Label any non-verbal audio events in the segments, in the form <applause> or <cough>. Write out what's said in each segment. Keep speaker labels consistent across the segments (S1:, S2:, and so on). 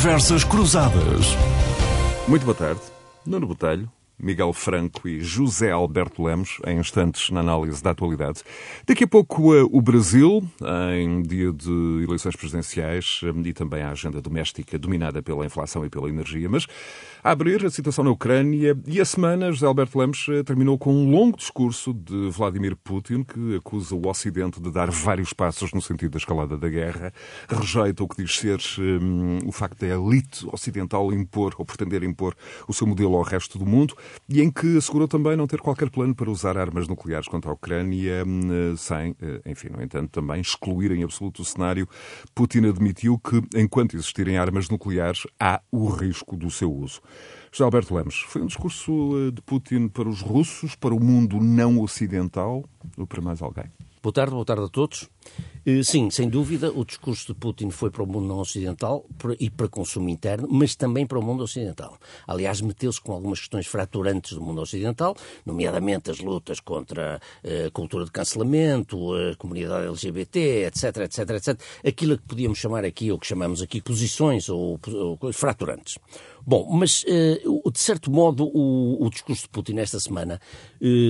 S1: Conversas Cruzadas.
S2: Muito boa tarde. Nuno Botelho, Miguel Franco e José Alberto Lemos, em instantes na análise da atualidade. Daqui a pouco eh, o Brasil, em dia de eleições presidenciais eh, e também a agenda doméstica dominada pela inflação e pela energia. Mas a abrir a situação na Ucrânia e a semana, José Alberto Lemos eh, terminou com um longo discurso de Vladimir Putin que acusa o Ocidente de dar vários passos no sentido da escalada da guerra, rejeita o que diz ser um, o facto da elite ocidental impor ou pretender impor o seu modelo ao resto do mundo e em que assegurou também não ter qualquer plano para usar armas nucleares contra a Ucrânia, hum, sem, eh, enfim, no entanto, também excluir em absoluto o cenário. Putin admitiu que, enquanto existirem armas nucleares, há o risco do seu uso. José Alberto Lemos, foi um discurso eh, de Putin para os russos, para o mundo não ocidental ou para mais alguém?
S3: Boa tarde, boa tarde a todos. Eh, sim, sem dúvida, o discurso de Putin foi para o mundo não ocidental e para consumo interno, mas também para o mundo ocidental. Aliás, meteu-se com algumas questões fraturantes do mundo ocidental, nomeadamente as lutas contra eh, a cultura de cancelamento, a comunidade LGBT, etc, etc, etc. Aquilo que podíamos chamar aqui, ou que chamamos aqui, posições ou, ou fraturantes. Bom, mas eh, de certo modo o, discurso de Putin esta semana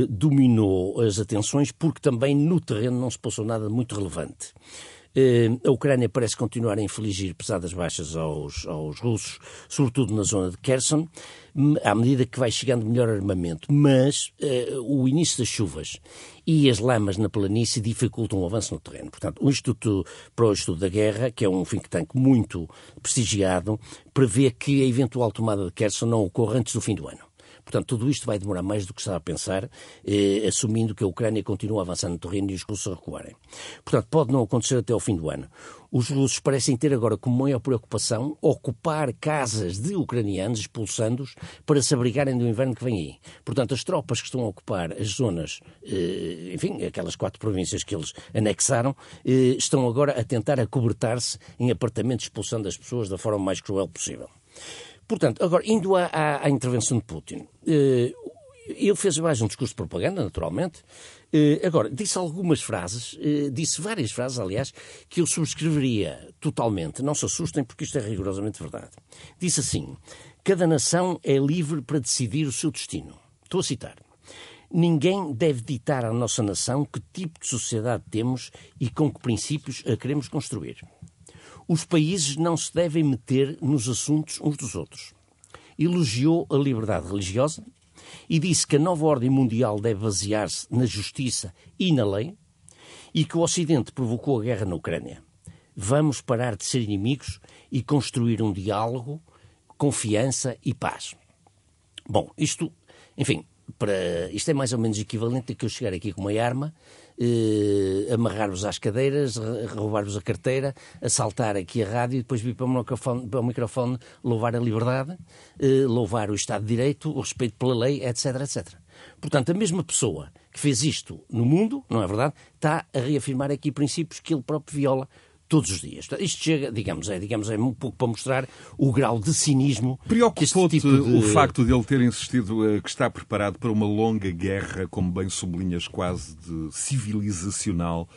S3: dominou as atenções porque também no terreno não se passou nada muito relevante. Eh, a Ucrânia parece continuar a infligir pesadas baixas aos, aos russos, sobretudo na zona de Kherson, à medida que vai chegando melhor armamento. Mas uh, o início das chuvas e as lamas na planície dificultam o avanço no terreno. Portanto, o Instituto para o Estudo da Guerra, que é um think tank muito prestigiado, prevê que a eventual tomada de Kherson não ocorra antes do fim do ano. Portanto, tudo isto vai demorar mais do que estava a pensar, eh, assumindo que a Ucrânia continua avançando no terreno e os russos recuarem. Portanto, pode não acontecer até ao fim do ano. Os russos parecem ter agora como maior preocupação ocupar casas de ucranianos, expulsando-os, para se abrigarem do inverno que vem aí. Portanto, as tropas que estão a ocupar as zonas, eh, enfim, aquelas quatro províncias que eles anexaram, eh, estão agora a tentar acobertar-se em apartamentos, expulsando as pessoas da forma mais cruel possível. Portanto, agora, indo à, à, à intervenção de Putin, eh, ele fez mais um discurso de propaganda, naturalmente. Eh, agora, disse algumas frases, eh, disse várias frases, aliás, que eu subscreveria totalmente. Não se assustem, porque isto é rigorosamente verdade. Disse assim: cada nação é livre para decidir o seu destino. Estou a citar. Ninguém deve ditar à nossa nação que tipo de sociedade temos e com que princípios a queremos construir. Os países não se devem meter nos assuntos uns dos outros. Elogiou a liberdade religiosa e disse que a nova ordem mundial deve basear-se na justiça e na lei e que o Ocidente provocou a guerra na Ucrânia. Vamos parar de ser inimigos e construir um diálogo, confiança e paz. Bom, isto, enfim, para, isto é mais ou menos equivalente a que eu chegar aqui com uma arma eh, amarrar-vos às cadeiras, roubar-vos a carteira, assaltar aqui a rádio e depois vir para o microfone, para o microfone louvar a liberdade, eh, louvar o Estado de Direito, o respeito pela lei, etc, etc. Portanto, a mesma pessoa que fez isto no mundo, não é verdade, está a reafirmar aqui princípios que ele próprio viola todos os dias. Isto chega, digamos, é, digamos, é um pouco para mostrar o grau de cinismo.
S2: Preocupou-te tipo de... o facto de ele ter insistido eh, que está preparado para uma longa guerra, como bem sublinhas, quase de civilizacional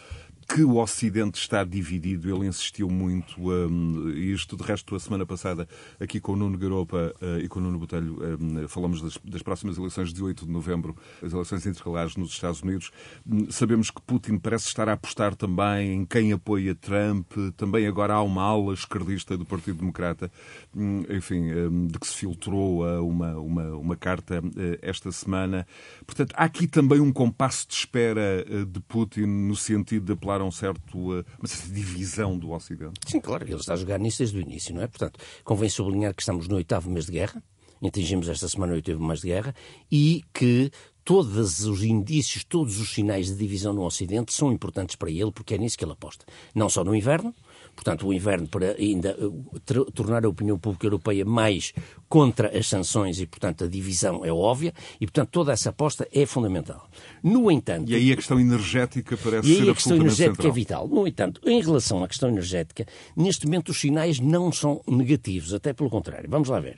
S2: que o Ocidente está dividido. Ele insistiu muito, um, isto de resto, a semana passada, aqui com o Nuno Garopa uh, e com o Nuno Botelho, um, falamos das, das, próximas eleições de 8 de novembro, as eleições intercalares nos Estados Unidos. Um, sabemos que Putin parece estar a apostar também em quem apoia Trump, também agora há uma ala esquerdista do Partido Democrata, hum, enfim, hum, de que se filtrou uh, uma, uma, uma carta uh, esta semana. Portanto, há aqui também um compasso de espera de Putin no sentido de apelar um certo, uh, uma certa divisão do Ocidente.
S3: Sim, claro, ele está a jogar nisso desde o início, não é? Portanto, convém sublinhar que estamos no oitavo mês de guerra, atingimos esta semana o oitavo mês de guerra, e que todos os indícios, todos os sinais de divisão no Ocidente são importantes para ele, porque é nisso que ele aposta. Não só no inverno, portanto, o inverno para ainda uh, tornar a opinião pública europeia mais contra as sanções e, portanto, a divisão é óbvia e, portanto, toda essa aposta é fundamental. No entanto...
S2: E aí a questão energética parece
S3: e
S2: aí ser
S3: a questão energética
S2: central.
S3: é vital. No entanto, em relação à questão energética, neste momento os sinais não são negativos, até pelo contrário. Vamos lá ver.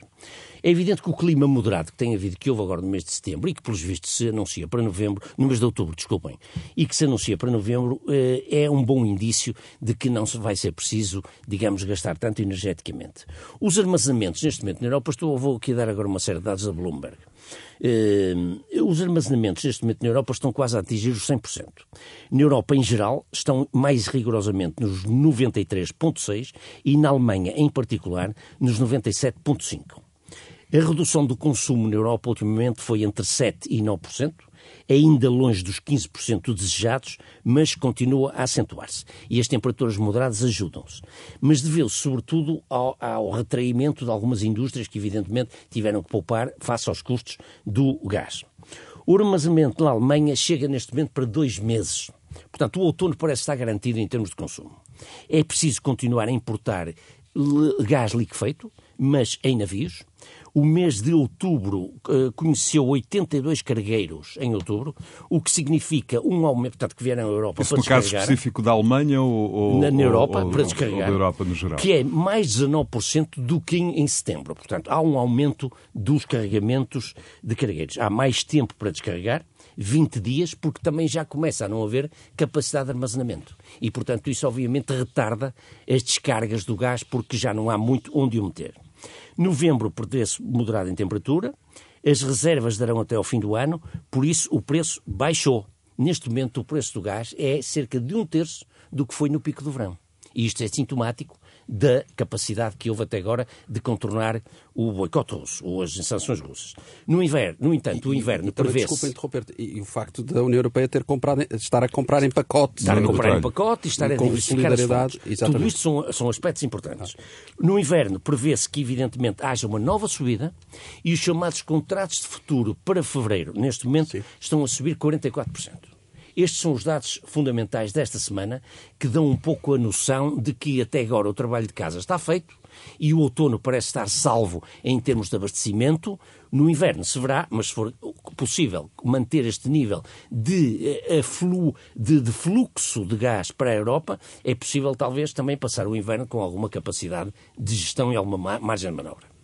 S3: É evidente que o clima moderado que tem havido, que houve agora no mês de setembro e que, pelos vistos, se anuncia para novembro, no mês de outubro, desculpem, e que se anuncia para novembro, eh, é um bom indício de que não vai ser preciso, digamos, gastar tanto energeticamente. Os armazenamentos, neste momento, na Europa, estou, vou aqui dar agora uma série de dados da Bloomberg. Uh, os armazenamentos neste momento na Europa estão quase a atingir os 100%. Na Europa, em geral, estão mais rigorosamente nos 93,6% e na Alemanha, em particular, nos 97,5%. A redução do consumo na Europa ultimamente foi entre 7% e 9%, ainda longe dos 15% desejados, mas continua a acentuar-se. E as temperaturas moderadas ajudam-se. Mas deveu-se, sobretudo, ao, ao retraimento de algumas indústrias que, evidentemente, tiveram que poupar face aos custos do gás. O armazenamento na Alemanha chega neste momento para dois meses. Portanto, o outono parece estar garantido em termos de consumo. É preciso continuar a importar gás liquefeito, mas em navios. O mês de outubro uh, conheceu 82 cargueiros em outubro, o que significa um aumento, portanto, que vieram à Europa
S2: Isso
S3: para
S2: no
S3: descarregar.
S2: caso específico da Alemanha ou, ou
S3: na, na Europa,
S2: ou,
S3: para descarregar.
S2: Ou da Europa no geral.
S3: Que é mais 19% do que em, em setembro. Portanto, há um aumento dos carregamentos de cargueiros. Há mais tempo para descarregar. 20 dias, porque também já começa a não haver capacidade de armazenamento. E, portanto, isso obviamente retarda as descargas do gás, porque já não há muito onde o meter. Novembro prevê-se moderado em temperatura, as reservas darão até ao fim do ano, por isso o preço baixou. Neste momento, o preço do gás é cerca de um terço do que foi no pico do verão. E isto é sintomático da capacidade que houve até agora de contornar o boicote russo ou as sanções russas. No inverno, no entanto, o inverno prevê-se...
S1: Desculpa interromper e, e o facto da União Europeia ter comprado, estar a comprar em pacote.
S3: Estar a comprar em
S2: detalhe.
S3: pacote e estar a diversificar as
S1: solidariedade,
S3: fontes.
S1: exatamente.
S3: Tudo isto são, são aspectos importantes. No inverno prevê-se que, evidentemente, haja uma nova subida e os chamados contratos de futuro para fevereiro, neste momento, estão a subir 44%. Estes são os dados fundamentais desta semana que dão um pouco a noção de que até agora o trabalho de casa está feito e o outono parece estar salvo em termos de abastecimento. No inverno se verá, mas se for possível manter este nível de, eh, de, de fluxo de gás para a Europa, é possível talvez também passar o inverno com alguma capacidade de gestão e alguma ma- margem de manobra.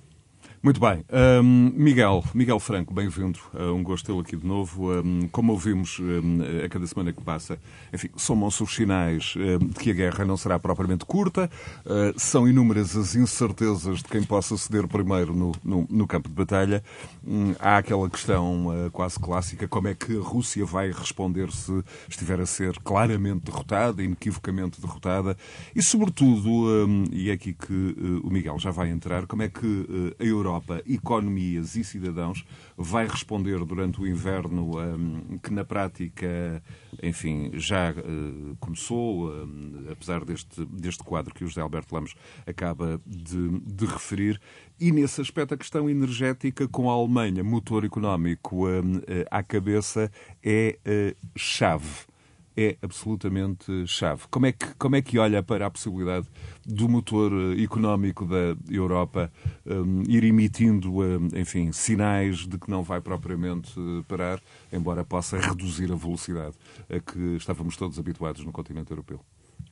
S2: Muito bem. Hum, Miguel, Miguel Franco, bem-vindo. Uh, um gosto tê-lo aqui de novo. Um, como ouvimos um, a cada semana que passa, enfim, somam-se os sinais um, de que a guerra não será propriamente curta. Uh, são inúmeras as incertezas de quem possa ceder primeiro no, no, no campo de batalha. Hum, há aquela questão uh, quase clássica, como é que a Rússia vai responder se estiver a ser claramente derrotada, inequivocamente derrotada. E, sobretudo, um, e é aqui que o Miguel já vai entrar, como é que a Europa, economias e cidadãos, vai responder durante o inverno, um, que na prática, enfim, já uh, começou, um, apesar deste, deste quadro que o José Alberto Lamos acaba de, de referir. E nesse aspecto, a questão energética com a Alemanha, motor económico um, uh, à cabeça, é uh, chave é absolutamente chave. Como é que, como é que olha para a possibilidade do motor eh, económico da Europa um, ir emitindo, um, enfim, sinais de que não vai propriamente eh, parar, embora possa reduzir a velocidade a que estávamos todos habituados no continente europeu?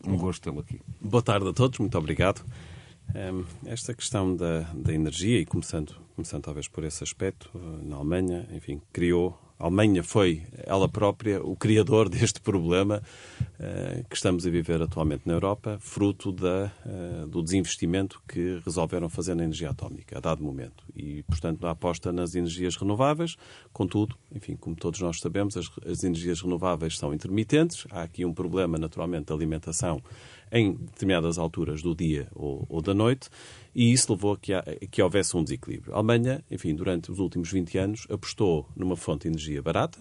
S2: Um gosto tê-lo aqui.
S1: Boa tarde a todos, muito obrigado. Hum, Esta questão da, da energia, e começando, começando talvez por esse aspecto, eh, na Alemanha, enfim, criou. A Alemanha foi ela própria o criador <laughs> deste problema eh, que estamos a viver atualmente na Europa, fruto da, eh, do desinvestimento que resolveram fazer na energia atómica, a dado momento. E, portanto, a aposta nas energias renováveis, contudo, enfim, como todos nós sabemos, as, as energias renováveis são intermitentes. Há aqui um problema, naturalmente, de alimentação em determinadas alturas do dia ou, ou da noite, e isso levou a que, a que houvesse um desequilíbrio. A Alemanha, enfim, durante os últimos 20 anos, apostou numa fonte de energia barata,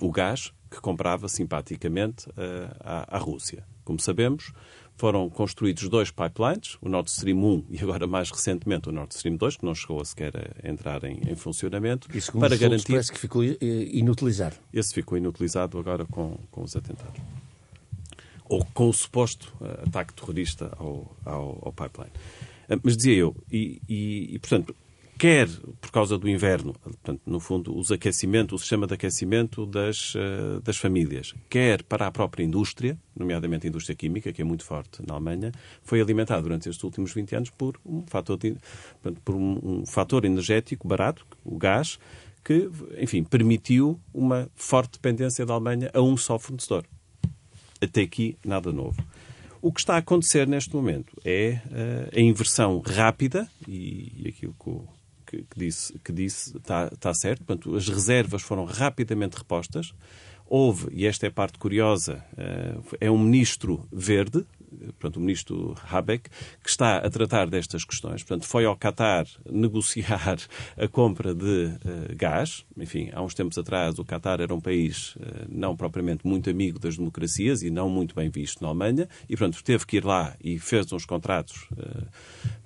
S1: o gás, que comprava simpaticamente uh, à, à Rússia. Como sabemos, foram construídos dois pipelines, o Nord Stream 1 e agora mais recentemente o Nord Stream 2, que não chegou a sequer a entrar em, em funcionamento,
S3: E segundo
S1: para
S3: estudos,
S1: garantir...
S3: parece que ficou eh, inutilizado.
S1: Esse ficou inutilizado agora com, com os atentados. Ou com o suposto eh, ataque terrorista ao, ao, ao pipeline. Eh, Mas dizia eu, e, e- e, portanto, quer por causa do inverno, portanto, no fundo, os aquecimento, o sistema de aquecimento das, uh, das famílias, quer para a própria indústria, nomeadamente a indústria química, que é muito forte na Alemanha, foi alimentado durante estes últimos 20 anos por um fator, de, portanto, por um, um fator energético barato, o gás, que, enfim, permitiu uma forte dependência da Alemanha a um só fornecedor. Até aqui, nada novo. O que está a acontecer neste momento é uh, a inversão rápida, e, aquilo que, o, que, disse, que disse está, está certo, portanto, as reservas foram rapidamente repostas. Houve, e esta é a parte curiosa, uh, é um ministro verde, portanto, o ministro Habeck, que está a tratar destas questões. Portanto, foi ao Qatar negociar a compra de uh, gás. Enfim, há uns tempos atrás o Qatar era um país uh, não propriamente muito amigo das democracias e não muito bem visto na Alemanha e, portanto, teve que ir lá e fez uns contratos uh,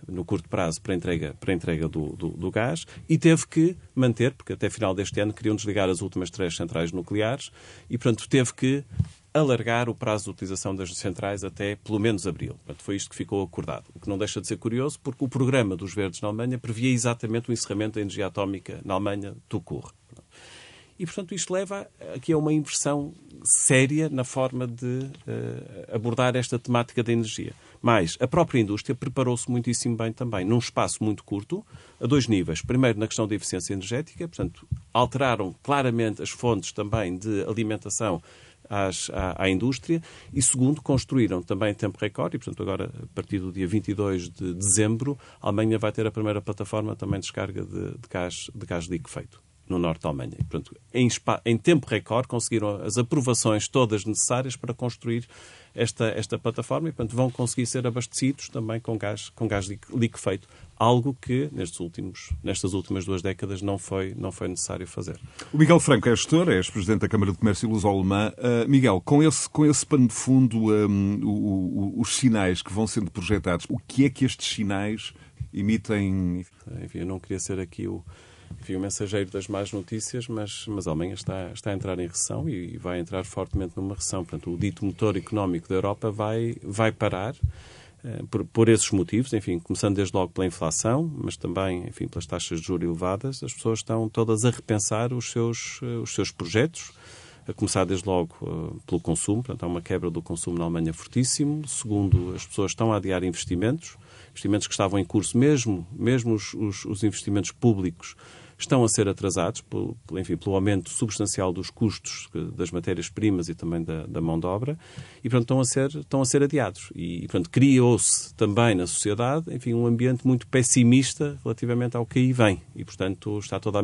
S1: no curto prazo para entrega, para entrega do, do, do, gás e teve que manter, porque até final deste ano queriam desligar as últimas três centrais nucleares e, portanto, teve que alargar o prazo de utilização das centrais até pelo menos abril. Portanto, foi isto que ficou acordado. O que não deixa de ser curioso, porque o programa dos Verdes na Alemanha previa exatamente o encerramento da energia atómica na Alemanha do CUR. E, portanto, isto leva aqui a uma inversão séria na forma de uh, abordar esta temática da energia. Mas a própria indústria preparou-se muitíssimo bem também, num espaço muito curto, a dois níveis. Primeiro, na questão da eficiência energética, portanto, alteraram claramente as fontes também de alimentação às, à, à, indústria. E, segundo, construíram também em tempo recorde e, portanto, agora, a partir do dia 22 de dezembro, a Alemanha vai ter a primeira plataforma também de descarga de, de gás, de gás feito no norte da Alemanha. Portanto, em, em, tempo recorde conseguiram as aprovações todas necessárias para construir esta, esta plataforma e, portanto, vão conseguir ser abastecidos também com gás, com gás liquefeito, algo que nestes últimos, nestas últimas duas décadas não foi, não foi necessário fazer.
S2: O Miguel Franco é gestor, é ex-presidente da Câmara de Comércio Luso-Alemã. Uh, Miguel, com esse, com esse pano de fundo, um, o, o, os sinais que vão sendo projetados, o que é que estes sinais emitem?
S1: Enfim, eu não queria ser aqui o enfim, o mensageiro das más notícias, mas, mas a Alemanha está, está a entrar em recessão e, vai entrar fortemente numa recessão. Portanto, o dito motor económico da Europa vai, vai parar eh, por, por, esses motivos, enfim, começando desde logo pela inflação, mas também, enfim, pelas taxas de juros elevadas, as pessoas estão todas a repensar os seus, eh, os seus projetos, a começar desde logo uh, pelo consumo, portanto, há uma quebra do consumo na Alemanha fortíssimo. Segundo, as pessoas estão a adiar investimentos, investimentos que estavam em curso, mesmo, mesmo os, os, os investimentos públicos estão a ser atrasados por, enfim, pelo aumento substancial dos custos das matérias-primas e também da, da, mão de obra e, portanto, estão a ser, estão a ser adiados. E, portanto, criou-se também na sociedade, enfim, um ambiente muito pessimista relativamente ao que aí vem. E, portanto, está toda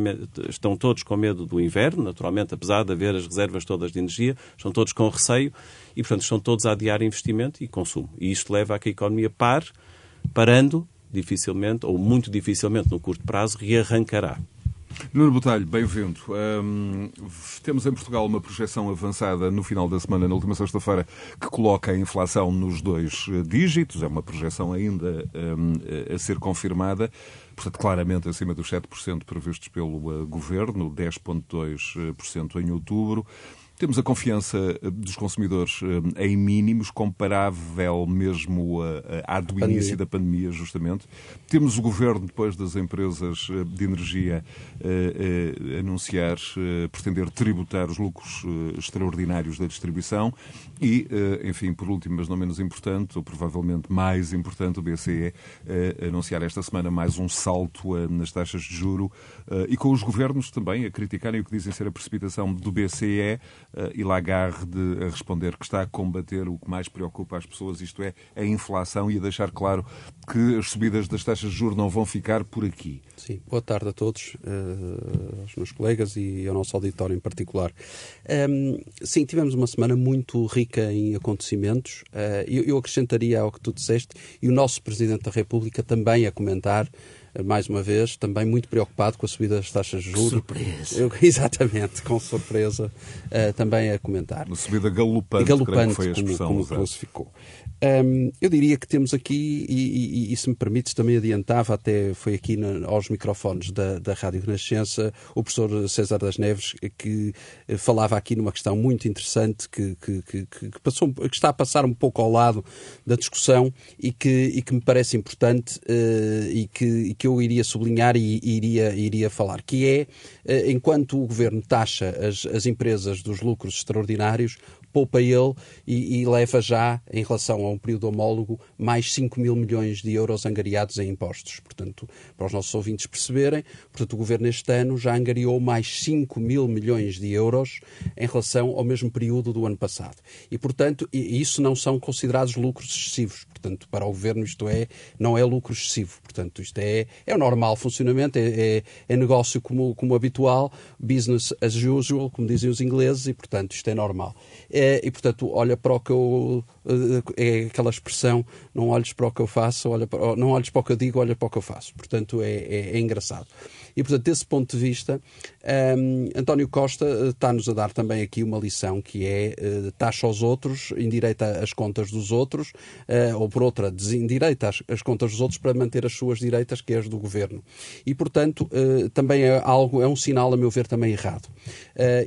S1: estão todos com medo do inverno, naturalmente, apesar de haver as reservas todas de energia, estão todos com receio e, portanto, estão todos a adiar investimento e consumo. E isto leva a que a economia pare, parando, dificilmente, ou muito dificilmente no curto prazo, rearrancará.
S2: Nuno Botalho, bem-vindo. Um, temos em Portugal uma projeção avançada no final da semana, na última sexta-feira, que coloca a inflação nos dois eh, dígitos. É uma projeção ainda um, a ser confirmada. Portanto, claramente acima dos 7% previstos pelo uh, Governo, 10,2% em outubro. Temos a confiança eh, dos consumidores eh, em mínimos, comparável mesmo à do início da pandemia, justamente. Temos o governo, depois das empresas eh, de energia, anunciar, pretender tributar os lucros extraordinários da distribuição e, enfim, por último, mas não menos importante, ou provavelmente mais importante, o BCE anunciar esta semana mais um salto nas taxas de juro e com os governos também a criticarem o que dizem ser a precipitação do BCE e Lagarde a responder que está a combater o que mais preocupa as pessoas, isto é, a inflação, e a deixar claro que as subidas das taxas de juros não vão ficar por aqui.
S4: Sim, boa tarde a todos, uh, aos meus colegas e ao nosso auditório em particular. Um, sim, tivemos uma semana muito rica em acontecimentos. Uh, eu, eu acrescentaria ao que tu disseste, e o nosso Presidente da República também a comentar mais uma vez, também muito preocupado com a subida das taxas de juros.
S3: Surpresa!
S4: Eu, <laughs> exatamente, com surpresa, uh, também a comentar.
S2: Uma subida galopante, galopante foi a expressão como, como classificou.
S4: Um, eu diria que temos aqui, e, e, e, se me permites, também adiantava, até foi aqui na, aos microfones da, da Rádio Renascença, o professor César das Neves, que eh, falava aqui numa questão muito interessante que, que, que, que, passou, que está a passar um pouco ao lado da discussão e que, e que me parece importante uh, e, que, e que eu iria sublinhar e iria, iria falar, que é, uh, enquanto o Governo taxa as, as empresas dos lucros extraordinários, poupa ele e, e, leva já, em relação a um período homólogo, mais 5 mil milhões de euros angariados em impostos. Portanto, para os nossos ouvintes perceberem, portanto, o Governo este ano já angariou mais 5 mil milhões de euros em relação ao mesmo período do ano passado. E, portanto, isso não são considerados lucros excessivos. Portanto, para o Governo isto é, não é lucro excessivo. Portanto, isto é, é o normal funcionamento, é, é, é negócio como, como habitual, business as usual, como dizem os ingleses, e, portanto, isto é normal. É, e, portanto, olha para o que eu. É aquela expressão: não olhes para o que eu faço, olha para, não olhes para o que eu digo, olha para o que eu faço. Portanto, é, é, é engraçado. E, portanto, desse ponto de vista, um, António Costa eh, está-nos a dar também aqui uma lição que é uh, taxa aos outros, endireita as contas dos outros, uh, ou por outra, desendireita as, as, contas dos outros para manter as suas direitas, que é as do governo. E, portanto, uh, também é algo, é um sinal, a meu ver, também errado.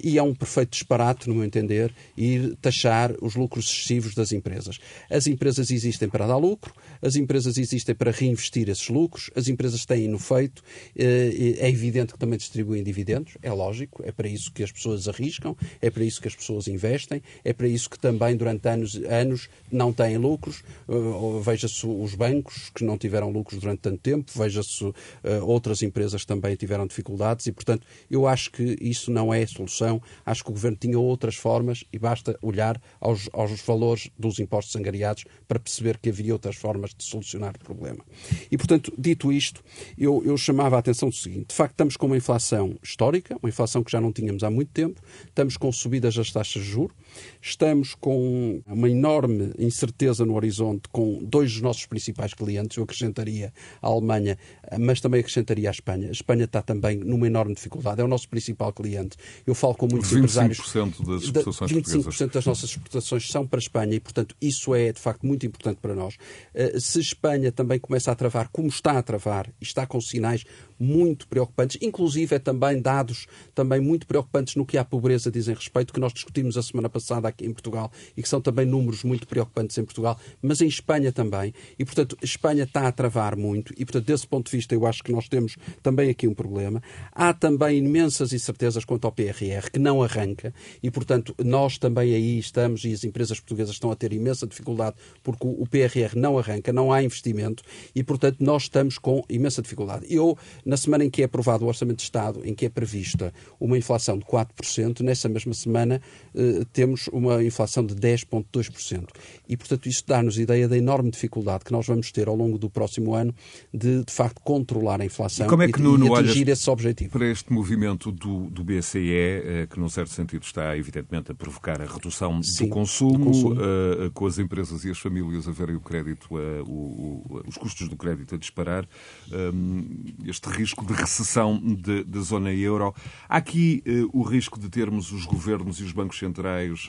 S4: e é um perfeito disparate, no meu entender, ir taxar os lucros excessivos das empresas. As empresas existem para dar lucro, as empresas existem para reinvestir esses lucros, as empresas têm no feito, é evidente que também distribuem dividendos, é lógico, é para isso que as pessoas arriscam, é para isso que as pessoas investem, é para isso que também durante anos, anos não têm lucros. Uh, veja-se os bancos que não tiveram lucros durante tanto tempo, veja-se uh, outras empresas que também tiveram dificuldades e, portanto, eu acho que isso não é a solução. Acho que o Governo tinha outras formas e basta olhar aos, aos valores dos impostos angariados para perceber que havia outras formas de solucionar o problema. E, portanto, dito isto, eu, eu chamava a atenção do seguinte: de facto, estamos com uma inflação histórica, uma inflação que já não tínhamos há muito tempo, estamos com subidas das taxas de juros, estamos com uma enorme incerteza no horizonte com dois dos nossos principais clientes, eu acrescentaria a Alemanha, mas também acrescentaria a Espanha. A Espanha está também numa enorme dificuldade, é o nosso principal cliente. Eu falo com muitos 25% empresários.
S2: 25% das exportações
S4: 25% das nossas exportações são para a Espanha e, portanto, isso é de facto muito importante para nós. Eh, se Espanha também começa a travar, como está a travar, e está com sinais muito preocupantes, inclusive é também dados também muito preocupantes no que à pobreza dizem respeito, que nós discutimos a semana passada aqui em Portugal e que são também números muito preocupantes em Portugal, mas em Espanha também. E, portanto, Espanha está a travar muito e, portanto, desse ponto de vista, eu acho que nós temos também aqui um problema. Há também imensas incertezas quanto ao PRR, que não arranca e, portanto, nós também aí estamos e as empresas portuguesas estão a ter imensa dificuldade porque o PRR não arranca, não há investimento e, portanto, nós estamos com imensa dificuldade. Eu, na semana em que é aprovado o Orçamento de Estado, em que é prevista uma inflação de 4%, nessa mesma semana temos uma inflação de 10,2%. E, portanto, isso dá-nos ideia da enorme dificuldade que nós vamos ter ao longo do próximo ano de, de facto, controlar a inflação e,
S2: como é que, Nuno,
S4: e atingir esse objetivo.
S2: Para este movimento do, do BCE, eh, que, num certo sentido, está, evidentemente, a provocar a redução Sim, do consumo, do consumo. Uh, com as empresas e as famílias a verem o crédito, uh, o, o, os custos do crédito a disparar, um, este risco de recessão da zona euro. Há aqui uh, o risco de termos os governos e os bancos centrais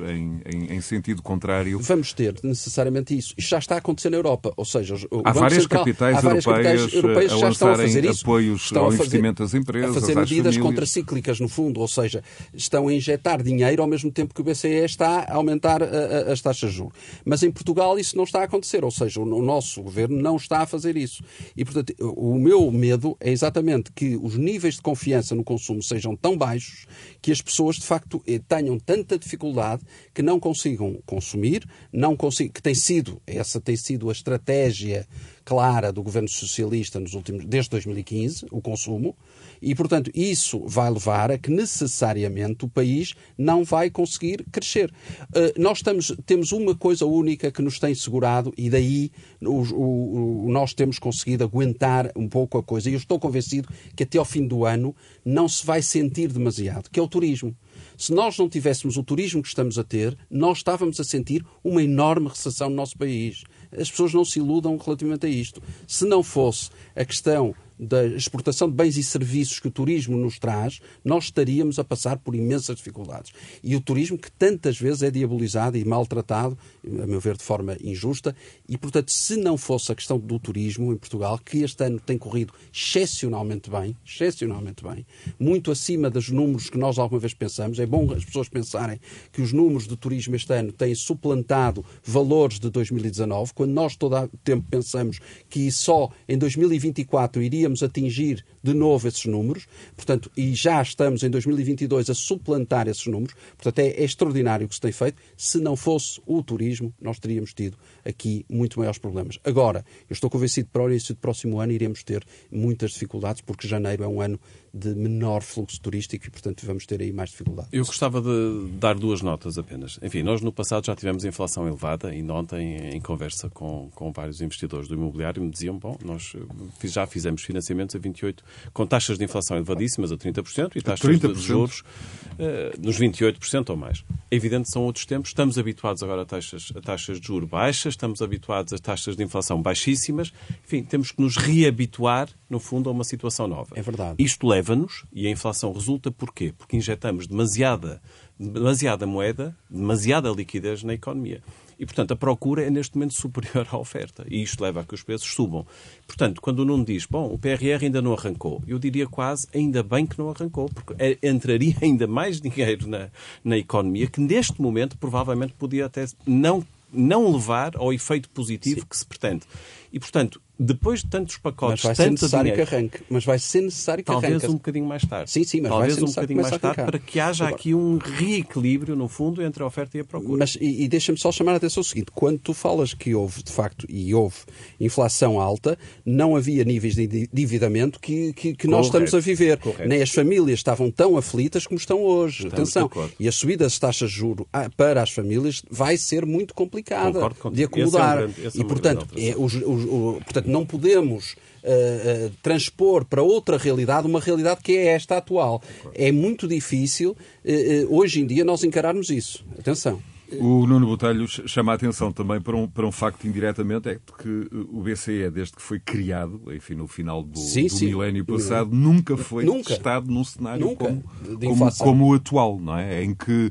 S2: em, em, em, sentido contrário?
S4: Vamos ter necessariamente isso. Isto já está a acontecer na Europa. Ou seja,
S2: há, várias Central, capitais há várias europeias, capitais europeias a já estão a fazer isso. apoios estão ao a fazer, investimento das empresas,
S4: a fazer medidas contracíclicas, no fundo. Ou seja, estão a injetar dinheiro ao mesmo tempo que o BCE está a aumentar a, a, as taxas de juros. Mas em Portugal isso não está a acontecer. Ou seja, o, o nosso governo não está a fazer isso. E, portanto, o meu medo é exatamente que os níveis de confiança no consumo sejam tão baixos que as pessoas, de facto, eh, tenham tanta dificuldade que não consigam consumir, não consigam, que tem sido, essa tem sido a estratégia clara do governo socialista nos últimos, desde 2015, o consumo, e, portanto, isso vai levar a que necessariamente o país não vai conseguir crescer. Uh, nós estamos, temos uma coisa única que nos tem segurado e daí o, o, nós temos conseguido aguentar um pouco a coisa. E eu estou convencido que até ao fim do ano não se vai sentir demasiado, que é o turismo. Se nós não tivéssemos o turismo que estamos a ter, nós estávamos a sentir uma enorme recessão no nosso país. As pessoas não se iludam relativamente a isto. Se não fosse a questão da exportação de bens e serviços que o turismo nos traz, nós estaríamos a passar por imensas dificuldades. E o turismo que tantas vezes é diabolizado e maltratado, a meu ver, de forma injusta, e portanto, se não fosse a questão do turismo em Portugal, que este ano tem corrido excepcionalmente bem, excepcionalmente bem, muito acima dos números que nós alguma vez pensamos, é bom as pessoas pensarem que os números do turismo este ano têm suplantado valores de 2019, quando nós todo o tempo pensamos que só em 2024 iríamos atingir de novo esses números, portanto, e já estamos em 2022 a suplantar esses números, portanto, é, é extraordinário o que se tem feito. Se não fosse o turismo, nós teríamos tido aqui muito maiores problemas. Agora, eu estou convencido que para o início do próximo ano iremos ter muitas dificuldades, porque janeiro é um ano de menor fluxo turístico e, portanto, vamos ter aí mais dificuldades.
S1: Eu gostava de dar duas notas apenas. Enfim, nós no passado já tivemos inflação elevada e ontem, em conversa com, com vários investidores do imobiliário, me diziam, bom, nós eh, já fizemos financiamentos a 28, com taxas de inflação elevadíssimas a 30% e taxas 30%. de juros uh, nos 28% ou mais. É evidente que são outros tempos, estamos habituados agora a taxas, a taxas de juros baixas, estamos habituados a taxas de inflação baixíssimas, enfim, temos que nos reabituar, no fundo, a uma situação nova.
S4: É verdade.
S1: Isto leva leva-nos, e a inflação resulta porquê? Porque injetamos demasiada, demasiada moeda, demasiada liquidez na economia. E, portanto, a procura é neste momento superior à oferta. E isto leva a que os preços subam. Portanto, quando o Nuno diz, bom, o PRR ainda não arrancou, eu diria quase, ainda bem que não arrancou, porque é, entraria <laughs> ainda mais dinheiro na, na economia que neste momento provavelmente podia até não, não levar ao efeito positivo Sim. que se pretende. E, portanto, depois de tantos pacotes,
S4: mas vai ser necessário dinheiro, que arranque. Mas vai ser necessário que
S1: talvez
S4: arranque.
S1: Talvez um bocadinho mais tarde.
S4: Sim, sim, mas
S1: talvez
S4: vai
S1: ser um bocadinho mais tarde para que haja Agora, aqui um reequilíbrio, no fundo, entre a oferta e a procura.
S4: Mas, e, e deixa-me só chamar a atenção ao seguinte: quando tu falas que houve, de facto, e houve inflação alta, não havia níveis de endividamento que, que, que nós estamos a viver. Correto. Nem as famílias estavam tão aflitas como estão hoje. Estamos Atenção. E a subida das taxas de juros para as famílias vai ser muito complicada de acomodar. É um grande, é e, portanto, é, os, os, os, portanto, não podemos uh, uh, transpor para outra realidade uma realidade que é esta atual. É muito difícil, uh, hoje em dia, nós encararmos isso. Atenção.
S2: O Nuno Botelho chama a atenção também para um, para um facto indiretamente, é que o BCE, desde que foi criado, enfim, no final do, sim, do sim. milénio passado, nunca foi nunca. testado num cenário nunca. como, como, como, o atual, não é? Em que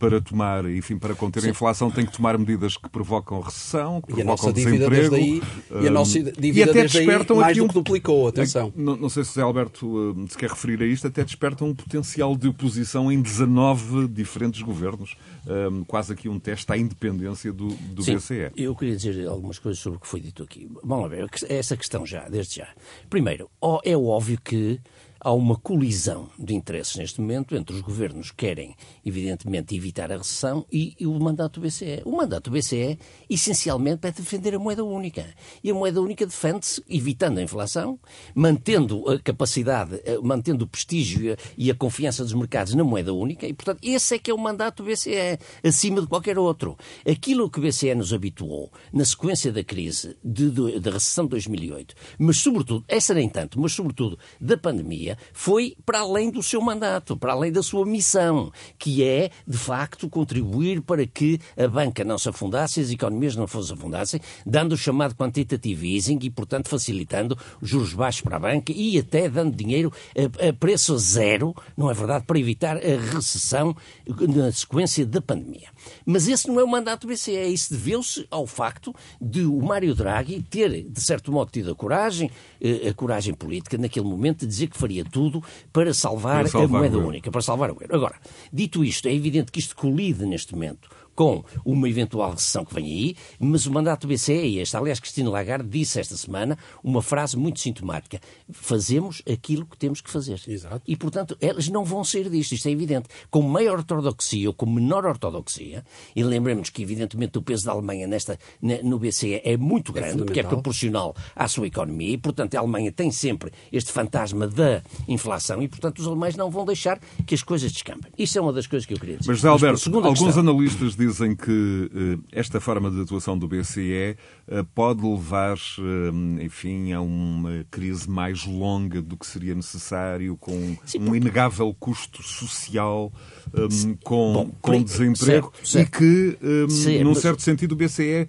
S2: para tomar, enfim, para conter Sim. a inflação, tem que tomar medidas que provocam recessão, que provocam desemprego.
S4: Aí, e a nossa dívida e até despertam aí mais aqui um, do que duplicou, atenção.
S2: Não, não, sei se o Zé Alberto uh, se quer referir a isto, até despertam um potencial de oposição em 19 diferentes governos. Um, quase aqui um teste à independência do, do
S3: Sim,
S2: BCE.
S3: Eu queria dizer algumas coisas sobre o que foi dito aqui. Vamos ver, essa questão já, desde já. Primeiro, é óbvio que há uma colisão de interesses neste momento entre os governos que querem, evidentemente, evitar a recessão e, e o mandato do BCE. O mandato do BCE, essencialmente, é defender a moeda única. E a moeda única defende-se evitando a inflação, mantendo a capacidade, eh, mantendo o prestígio e a confiança dos mercados na moeda única. E, portanto, esse é que é o mandato do BCE, acima de qualquer outro. Aquilo que o BCE nos habituou na sequência da crise, da recessão de 2008, mas, sobretudo, essa nem tanto, mas, sobretudo, da pandemia, foi para além do seu mandato, para além da sua missão, que é, de facto, contribuir para que a banca não se afundasse as economias não se afundassem, dando o chamado quantitative easing e, portanto, facilitando juros baixos para a banca e até dando dinheiro a, a preço zero, não é verdade, para evitar a recessão na sequência da pandemia. Mas esse não é o mandato do BCE, isso deveu-se ao facto de o Mário Draghi ter, de certo modo, tido a coragem, eh, a coragem política, naquele momento, de dizer que faria tudo para salvar, para salvar a moeda única, para salvar o euro. Agora, dito isto, é evidente que isto colide neste momento com uma eventual recessão que vem aí, mas o mandato do BCE é este. Aliás, Cristina Lagarde disse esta semana uma frase muito sintomática: fazemos aquilo que temos que fazer.
S4: Exato.
S3: E, portanto, elas não vão sair disto, isto é evidente. Com maior ortodoxia ou com menor ortodoxia, e lembremos que, evidentemente, o peso da Alemanha nesta, no BCE é muito é grande, é porque é proporcional à sua economia, e, portanto, a Alemanha tem sempre este fantasma da inflação, e, portanto, os alemães não vão deixar que as coisas descampem. Isso é uma das coisas que eu queria dizer.
S2: Mas, Alberto, alguns questão... analistas dizem que uh, esta forma de atuação do BCE uh, pode levar, uh, enfim, a uma crise mais longa do que seria necessário, com Sim, um inegável custo social, um, com, Bom, com desemprego, certo, certo. e que, um, Sim, num mas... certo sentido, o BCE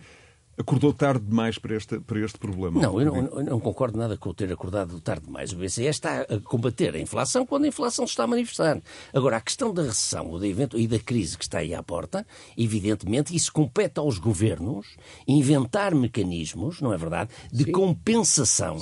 S2: acordou tarde demais para este, para este problema.
S3: Não, eu não, eu não, concordo nada com o ter acordado tarde demais. O BCE está a combater a inflação quando a inflação se está a manifestar. Agora, a questão da recessão ou da evento, e da crise que está aí à porta, evidentemente, isso compete aos governos inventar mecanismos, não é verdade, de Sim. compensação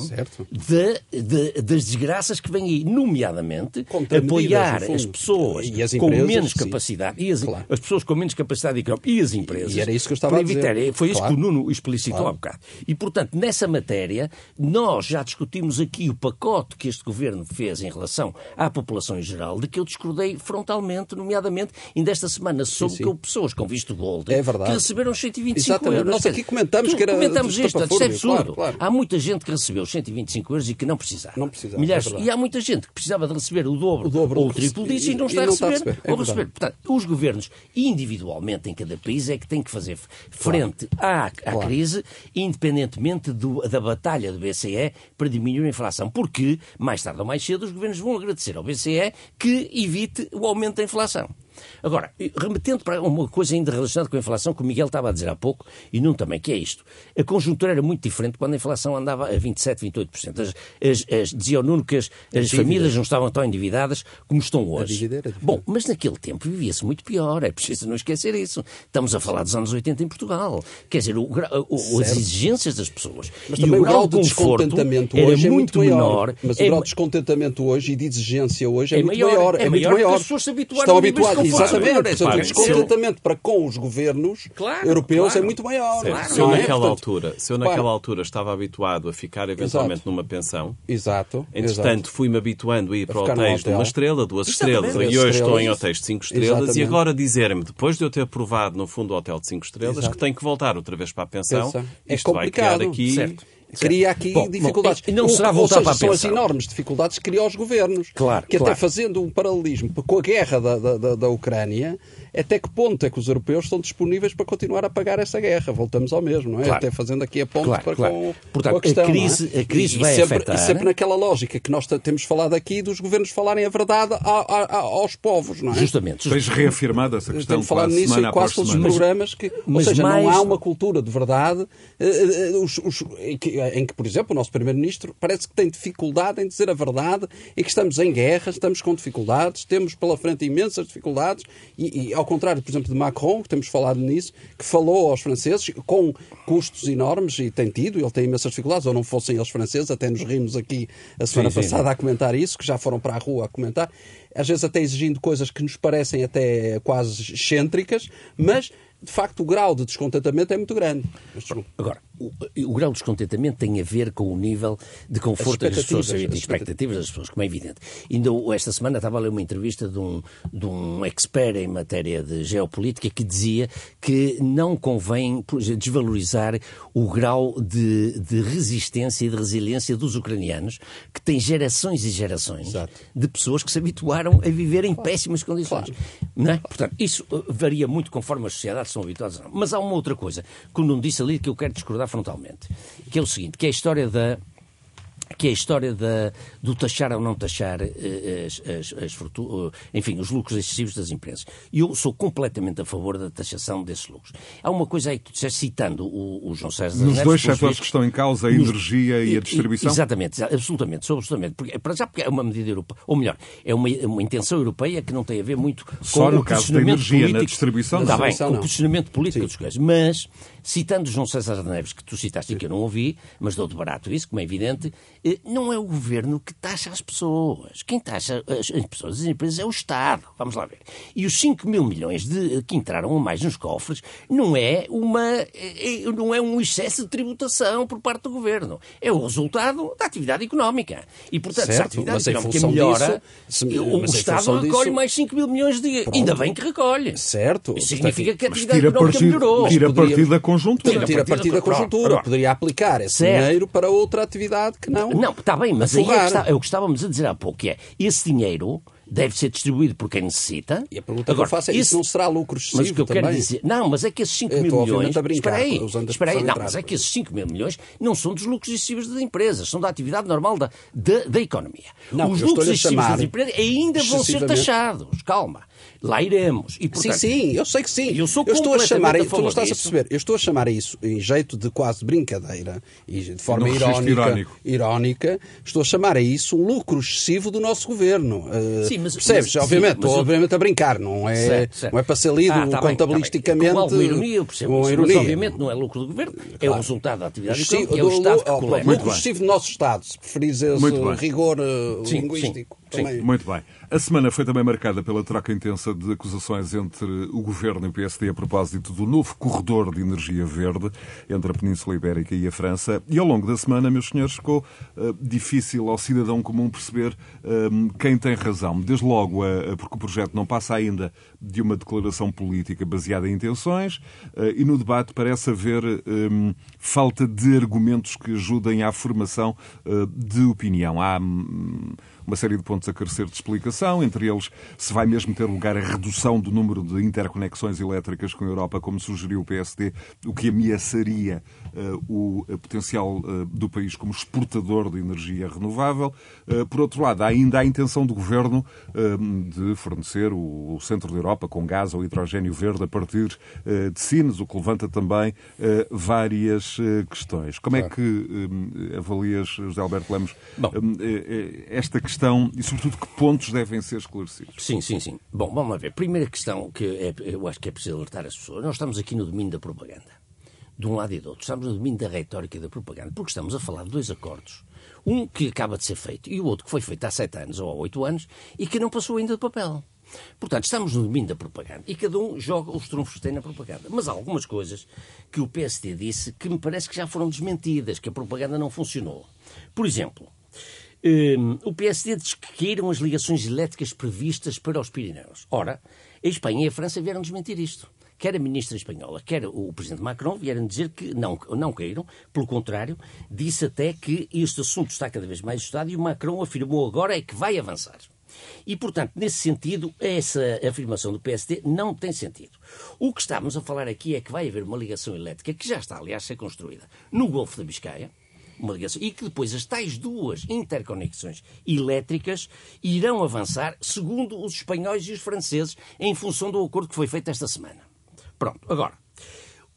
S3: de, de, das desgraças que vêm aí, nomeadamente apoiar medidas, as pessoas as com menos capacidade, e as, claro. as pessoas com menos capacidade económica e as empresas.
S4: E era isso que eu estava a dizer.
S3: Evitar, foi isso claro. que o Nuno o explicitou há bocado. E, portanto, nessa matéria, nós já discutimos aqui o pacote que este governo fez em relação à população em geral, de que eu discordei frontalmente, nomeadamente, ainda esta semana soube que houve pessoas com visto gold
S4: É
S3: que receberam 125
S4: Exatamente.
S3: euros.
S4: Nós aqui comentamos
S3: tu-
S4: que era
S3: Comentamos isto, isto é absurdo.
S4: claro, claro.
S3: Há muita gente que recebeu 125 euros e que não precisava.
S4: Não precisava,
S3: Milhares,
S4: é
S3: e há muita gente que precisava de receber o dobro,
S4: O dobro
S3: ou o triplo disso e,
S4: e-
S3: não
S4: e
S3: está a
S4: não está a
S3: receber.
S4: receber, é
S3: receber. Portanto, os governos, individualmente em cada país, é que têm que fazer frente à, à
S4: Claro.
S3: crise, independentemente do- da batalha do BCE para diminuir a inflação. Porque, mais tarde ou mais cedo, os governos vão agradecer ao BCE que evite o aumento da inflação. Agora, remetendo para uma coisa ainda relacionada com a inflação, que o Miguel estava a dizer há pouco, e não também, que é isto. A conjuntura era muito diferente quando a inflação andava a 27, 28%. As, as, as, dizia o Nuno que as, as famílias não estavam tão endividadas como estão hoje. Bom, mas naquele tempo vivia-se muito pior, é preciso não esquecer isso. Estamos a falar dos anos 80 em Portugal. Quer dizer, o o- as exigências das pessoas
S4: Mas
S3: e o
S4: grau de descontentamento hoje é muito
S3: menor.
S4: Mas o
S3: É
S4: grau de descontentamento hoje e de exigência hoje é,
S3: É
S4: muito
S3: maior, é
S4: É, muito
S3: maior porque
S4: maior.
S3: as pessoas se habituaram
S4: Estão
S3: a
S4: Exatamente. Portanto, o
S1: Claro,
S4: descontentamento para com os governos
S3: Claro,
S4: europeus
S3: claro.
S4: é muito maior.
S3: Claro.
S1: Se eu
S4: é?
S1: naquela
S4: Portanto,
S1: altura, se eu
S4: claro.
S1: naquela altura estava habituado a ficar eventualmente
S4: Exato.
S1: numa pensão,
S4: Exato.
S1: entretanto fui-me habituando a ir para hotéis de uma estrela, duas estrelas, e hoje estou em hotéis de cinco estrelas,
S4: Exatamente.
S1: e agora dizer-me, depois de eu ter provado no fundo o hotel de cinco estrelas,
S4: Exato.
S1: que tenho que voltar outra vez para a pensão,
S4: Pensa. É
S1: isto vai criar
S4: complicado.
S1: aqui...
S3: Certo.
S4: Cria aqui
S3: Bom, bom,
S4: dificuldades.
S3: e não
S4: O-
S3: será
S4: ou
S3: voltar
S4: seja,
S3: para a
S4: são as enormes dificuldades que criam os governos.
S3: Claro,
S4: que
S3: claro.
S4: até fazendo um paralelismo com a guerra da, da, da- da Ucrânia, até que ponto é que os europeus estão disponíveis para continuar a pagar essa guerra? Voltamos ao mesmo, não é?
S3: Claro.
S4: Até fazendo aqui a ponte
S3: Claro,
S4: para
S3: claro.
S4: com,
S3: Portanto,
S4: com a questão.
S3: a crise-
S4: não é?
S3: a crise
S4: e,
S3: vai
S4: sempre,
S3: afetar-
S4: E sempre naquela lógica que nós temos falado aqui dos governos falarem a verdade a- a- a- aos povos, não é?
S3: Justamente.
S2: Tens reafirmado essa questão
S4: tenho falado nisso
S2: semana
S4: em quase todos os programas. Que, ou
S3: mas
S4: seja,
S3: mais-
S4: não há uma cultura de verdade eh, eh, os- os- em, que, em que, por exemplo, o nosso Primeiro-Ministro parece que tem dificuldade em dizer a verdade e que estamos em guerra, estamos com dificuldades, temos pela frente imensas dificuldades e, e, ao contrário, por exemplo, de Macron, que temos falado nisso, que falou aos franceses com custos enormes e tem tido, ele tem imensas dificuldades, ou não fossem eles franceses, até nos rimos aqui a semana
S3: Sim, sim,
S4: passada a comentar isso, que já foram para a rua a comentar, às vezes até exigindo coisas que nos parecem até quase excêntricas, mas de facto o grau de descontentamento é muito grande.
S3: Agora, o, o grau de descontentamento tem a ver com o nível de conforto das pessoas, as expectativas das pessoas, como é evidente. Ainda esta semana estava a ler uma entrevista de um, de um expert em matéria de geopolítica que dizia que não convém desvalorizar o grau de, de resistência e de resiliência dos ucranianos, que têm gerações e gerações
S4: Exato.
S3: de pessoas que se habituaram a viver em péssimas condições. Não é? Portanto, isso uh, varia muito conforme as sociedades são não. Mas há uma outra coisa que o Nuno disse ali que eu quero discordar frontalmente, que é o seguinte, que é a história da que é a história da, do taxar ou não taxar eh, as, as, as fortu- eh, enfim, os lucros excessivos das empresas. E eu sou completamente a favor da taxação desses lucros. Há uma coisa aí que tu disseste, citando o, o João César
S2: Nos dois setores que estão em causa, a
S3: nos-
S2: energia e a
S3: e-
S2: distribuição?
S3: Exatamente, exa- absolutamente, sou absolutamente. Porque, para já porque é uma medida europeia, ou melhor, é uma, uma intenção europeia que não tem a ver muito com
S2: Só no
S3: o
S2: caso da
S3: posicionamento
S2: energia, na
S3: político.
S2: distribuição,
S3: Está
S2: não.
S3: bem, com o
S4: não.
S3: posicionamento político dos coisas. Mas, citando João César Neves, que tu citaste e que eu não ouvi, mas dou de barato isso, como é evidente, eh, não é o governo que taxa as pessoas. Quem taxa as, as pessoas, as empresas, é o Estado. Vamos lá ver. E os 5 mil milhões de, que entraram a mais nos cofres não é, uma, é- não é um excesso de tributação por parte do governo. É o resultado da atividade económica. E, portanto, se a
S4: Certo,
S3: atividade
S4: mas
S3: económica melhora,
S4: disso, se-
S3: o, Estado recolhe
S4: disso-
S3: mais 5 mil milhões de. Ainda bem que recolhe.
S4: Certo.
S3: Isso significa que a atividade económica melhorou.
S2: tira partido da conjuntura.
S3: Tira
S4: Tira a partir da conjuntura.
S3: pronto.
S4: Poderia aplicar esse
S3: Certo.
S4: dinheiro para outra atividade que não.
S3: Não, está bem, mas aí é, que
S4: afogar.
S3: está- é o que estávamos a dizer há pouco, que é esse dinheiro deve ser distribuído por quem necessita.
S4: E a pergunta que eu faço é:
S3: esse-
S4: isso não será lucro excessivo
S3: Mas o que eu
S4: também?
S3: quero dizer. Não, mas é que esses 5
S4: Eu
S3: mil milhões.
S4: a brincar,
S3: espera aí, espera aí, não, mas é que esses 5 mil milhões não são dos lucros excessivos das empresas, são da atividade normal da, da, da economia.
S4: Não,
S3: Os lucros excessivos das empresas ainda vão ser taxados. Calma. Lá iremos. E,
S4: Sim,
S3: portanto,
S4: sim, eu sei que sim.
S3: Eu sou
S4: estou a chamar,
S3: a
S4: tu não estás a
S3: disso.
S4: perceber, eu estou a chamar a isso em jeito de quase brincadeira e de forma irónica, irónica, estou a chamar a isso um lucro excessivo do nosso governo. Uh,
S3: Sim, mas-
S4: percebes?
S3: mas-
S4: obviamente,
S3: sim, mas
S4: estou
S3: eu-
S4: obviamente a brincar, não é,
S3: Certo, certo.
S4: Não é para ser lido
S3: Ah, tá bem,
S4: contabilisticamente.
S3: tá bem. Com ironia, eu percebo.
S4: com
S3: isso,
S4: ironia.
S3: Mas, obviamente, não é lucro do governo, é o resultado da atividade
S4: Excessivo-
S3: económica, é o
S4: do-
S3: Estado que
S4: oh,
S3: coleta.
S4: lucro excessivo do nosso Estado, se preferires esse rigor uh,
S3: Sim.
S4: Também...
S2: Muito bem. A semana foi também marcada pela troca intensa de acusações entre o Governo e o PSD a propósito do novo corredor de energia verde entre a Península Ibérica e a França. E ao longo da semana, meus senhores, ficou uh, difícil ao cidadão comum perceber uh, quem tem razão. Desde logo, uh, porque o projeto não passa ainda de uma declaração política baseada em intenções e no debate parece haver um, falta de argumentos que ajudem à formação de opinião. Há hum, uma série de pontos a carecer de explicação, entre eles se vai mesmo ter lugar a redução do número de interconexões elétricas com a Europa, como sugeriu o PSD, o que ameaçaria uh, o potencial uh, do país como exportador de energia renovável. Uh, por outro lado, há ainda a intenção do governo de fornecer o, o, centro da Europa com gás ou hidrogênio verde a partir de Sines, o que levanta também várias questões. Como é claro. é que avalias, José Alberto Lemos, Bom, esta questão? Sobretudo, que pontos devem ser esclarecidos?
S3: Sim, sim, sim. Bom, vamos ver. Primeira questão que é, eu acho que é preciso alertar as pessoas. Nós estamos aqui no domínio da propaganda. De um lado e do outro. Estamos no domínio da retórica e da propaganda. Porque estamos a falar de dois acordos. Um que acaba de ser feito e o outro que foi feito há sete anos ou há oito anos e que não passou ainda de papel. Portanto, estamos no domínio da propaganda e cada um joga os trunfos que tem na propaganda. Mas há algumas coisas que o PSD disse que me parece que já foram desmentidas, que a propaganda não funcionou. Por exemplo, um, o PSD diz que queiram as ligações elétricas previstas para os Pirineus. Ora, a Espanha e a França vieram desmentir isto. Quer a ministra espanhola, quer o presidente Macron vieram dizer que não, não queiram. Pelo contrário, disse até que este assunto está cada vez mais estudado e o Macron afirmou agora é que vai avançar. E, portanto, nesse sentido, essa afirmação do PSD não tem sentido. O que estamos a falar aqui é que vai haver uma ligação elétrica, que já está, aliás, a ser construída, no Golfo da Biscaia, uma ligação, e que depois as tais duas interconexões elétricas irão avançar segundo os espanhóis e os franceses em função do acordo que foi feito esta semana. Pronto, agora,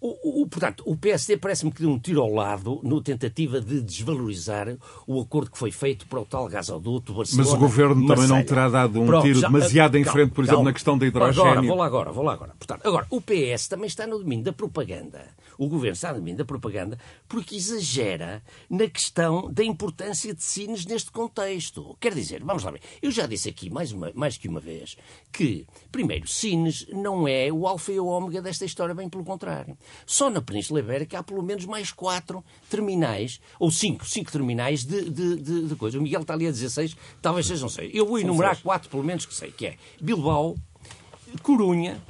S3: o, o, portanto, o PSD parece-me que deu um tiro ao lado no tentativa de desvalorizar o acordo que foi feito para o tal gasoduto Barcelona.
S2: Mas o governo Marselha. também não terá dado um Pronto, tiro já, demasiado em frente, por exemplo, na questão da hidrogênio.
S3: Agora, vou lá agora, vou lá agora. Portanto, agora, o PS também está no domínio da propaganda. O governo está no domínio da propaganda porque exagera na questão da importância de Sines neste contexto. Quer dizer, vamos lá ver, eu já disse aqui mais, uma, mais que uma vez que, primeiro, Sines não é o alfa e o ômega desta história, bem pelo contrário. Só na Península Ibérica há pelo menos mais quatro terminais, ou cinco, cinco terminais de, de, de, de coisa. O Miguel está ali a 16, talvez seja, não sei. Eu vou enumerar quatro, pelo menos, que sei, que é Bilbao, Corunha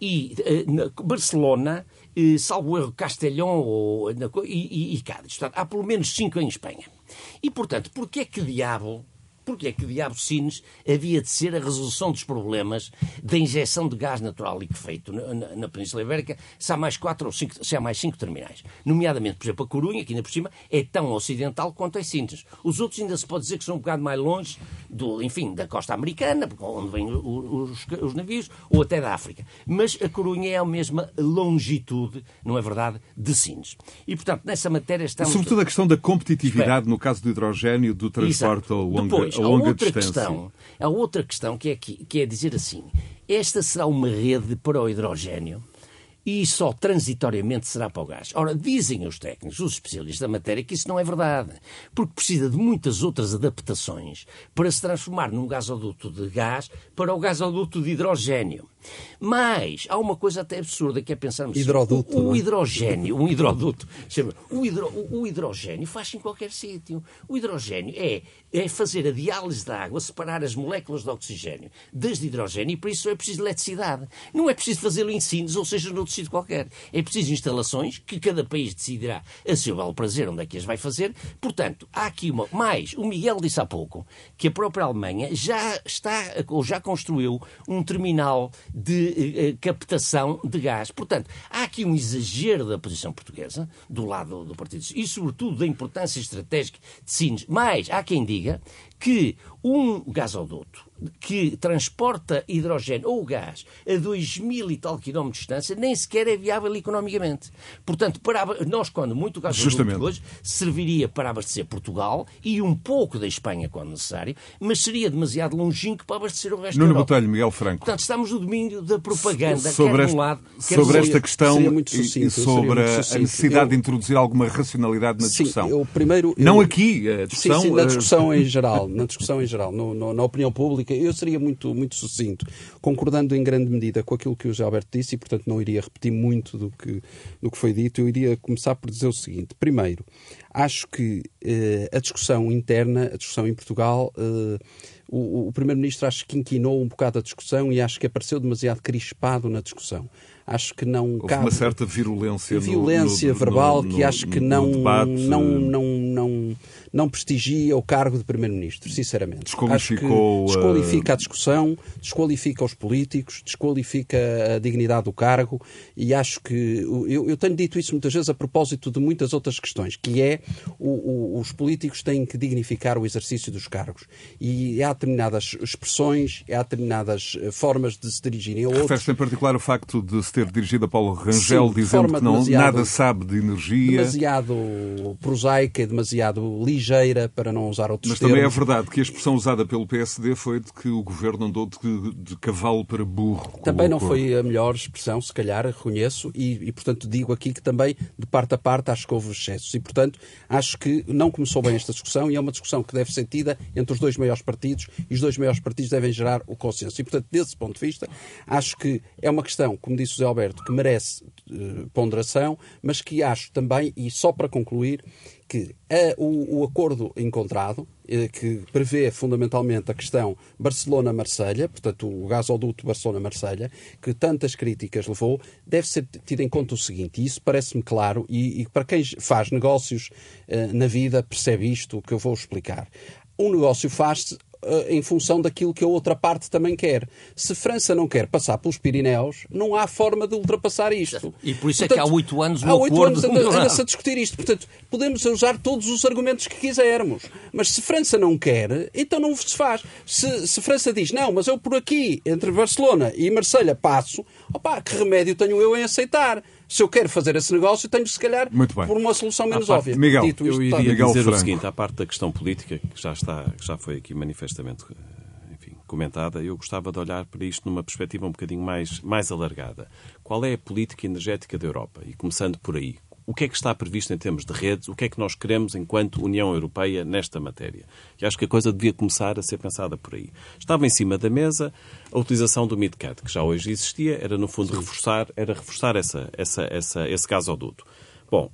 S3: e uh, Barcelona, uh, salvo erro, Castelhão ou, e, e, e Cádiz. Portanto, há pelo menos cinco em Espanha. E, portanto, porquê é que diabo porque é que diabo Sines havia de ser a resolução dos problemas da injeção de gás natural liquefeito na, na, na Península Ibérica se há mais quatro ou cinco, se há mais cinco terminais. Nomeadamente, por exemplo, a Corunha, que ainda por cima é tão ocidental quanto a Sines. Os outros ainda se pode dizer que são um bocado mais longe, do, enfim, da costa americana, onde vêm os, os navios, ou até da África. Mas a Corunha é a mesma longitude, não é verdade, de Sines. E, portanto, nessa matéria estamos...
S2: Sobretudo a questão da competitividade, Espera. no caso do hidrogênio, do transporte ao longo Depois, a outra distância.
S3: Questão, há outra questão que é, que, que é dizer assim: esta será uma rede para o hidrogênio e só transitoriamente será para o gás. Ora, dizem os técnicos, os especialistas da matéria, que isso não é verdade, porque precisa de muitas outras adaptações para se transformar num gasoduto de gás para o gasoduto de hidrogênio. Mas há uma coisa até absurda que é pensarmos
S4: hidroduto,
S3: o, o é? hidrogênio, um hidroduto, chama, o, hidro, o, o hidrogênio faz-se em qualquer sítio. O hidrogênio é, é fazer a diálise da água, separar as moléculas de oxigênio das de hidrogênio e por isso é preciso eletricidade. Não é preciso fazê-lo em Sines, ou seja, noutro sítio qualquer. É preciso instalações que cada país decidirá a seu belo prazer onde é que as vai fazer. Portanto, há aqui uma. Mais, o Miguel disse há pouco que a própria Alemanha já está, ou já construiu um terminal de eh, eh, captação de gás. Portanto, há aqui um exagero da posição portuguesa, do lado do Partido e, sobretudo, da importância estratégica de Sines. Mas há quem diga que um gasoduto que transporta hidrogênio ou gás a 2 mil e tal quilómetros de distância nem sequer é viável economicamente. Portanto, para, nós, quando muito gasoduto hoje, serviria para abastecer Portugal e um pouco da Espanha, quando necessário, mas seria demasiado longínquo para abastecer o resto
S2: Nuno
S3: da Europa.
S2: Botelho, Miguel Franco.
S3: Portanto, estamos no domínio da propaganda,
S2: sobre
S3: quer
S2: esta,
S3: de um lado,
S2: quer sobre esta questão sucinto, e sobre a necessidade eu, de introduzir alguma racionalidade na discussão.
S4: Sim, eu primeiro, eu,
S2: não aqui, a discussão...
S4: Sim, sim, na discussão em geral. Na discussão em geral, no, no, na opinião pública, eu seria muito, muito sucinto, concordando em grande medida com aquilo que o José Alberto disse e, portanto, não iria repetir muito do que, do que foi dito. Eu iria começar por dizer o seguinte. Primeiro, acho que eh, a discussão interna, a discussão em Portugal, eh, o, o Primeiro-Ministro acho que inquinou um bocado a discussão e acho que apareceu demasiado crispado na discussão acho que não
S2: Houve cabe... uma certa virulência,
S4: violência
S2: no,
S4: no, verbal
S2: no,
S4: que acho que não, não, não, não, não prestigia o cargo de Primeiro-Ministro, sinceramente.
S2: Desqualificou...
S4: Acho que desqualifica a discussão, desqualifica os políticos, desqualifica a dignidade do cargo e acho que... Eu, eu tenho dito isso muitas vezes a propósito de muitas outras questões, que é o, o, os políticos têm que dignificar o exercício dos cargos. E há determinadas expressões, há determinadas eh, formas de se dirigirem a outros.
S2: Refere-se em particular o facto de se ter dirigido a Paulo Rangel Sim, dizendo que não, nada sabe de energia.
S4: Demasiado prosaica e demasiado ligeira, para não usar outros
S2: Mas
S4: termos.
S2: também é verdade que a expressão usada pelo PSD foi de que o governo andou de, de cavalo para burro.
S4: Também não foi a melhor expressão, se calhar, reconheço, e, e, portanto digo aqui que também, de parte a parte, acho que houve excessos. E, portanto, acho que não começou bem esta discussão e é uma discussão que deve ser tida entre os dois maiores partidos e os dois maiores partidos devem gerar o consenso. E, portanto, desse ponto de vista, acho que é uma questão, como disse o José Alberto, que merece uh, ponderação, mas que acho também, e só para concluir, que a, o, o, acordo encontrado, eh, que prevê fundamentalmente a questão Barcelona-Marselha, portanto o gasoduto Barcelona-Marselha, que tantas críticas levou, deve ser tido em conta o seguinte, e isso parece-me claro, e, e, para quem faz negócios eh, na vida percebe isto que eu vou explicar. Um negócio faz-se em função daquilo que a outra parte também quer. Se França não quer passar pelos Pirineus, não há forma de ultrapassar isto.
S3: E por isso Portanto, é que há oito anos
S4: há oito anos anda-se a discutir isto. Portanto, podemos usar todos os argumentos que quisermos. Mas se França não quer, então não se faz. Se, se França diz, não, mas eu por aqui, entre Barcelona e Marselha, passo, opá, que remédio tenho eu em aceitar? Se eu quero fazer esse negócio, tenho se calhar por uma solução menos óbvia.
S2: Miguel,
S1: Dito isto, eu iria Miguel dizer Franco. o seguinte, à parte da questão política, que já, está, que já foi aqui manifestamente enfim, comentada, eu gostava de olhar para isto numa perspectiva um bocadinho mais, mais alargada. Qual é a política energética da Europa? E começando por aí, o que é que está previsto em termos de redes, o que é que nós queremos enquanto União Europeia nesta matéria. E acho que a coisa devia começar a ser pensada por aí. Estava em cima da mesa a utilização do MidCat, que já hoje existia, era no fundo reforçar, era reforçar essa, essa, essa, esse gasoduto. Bom,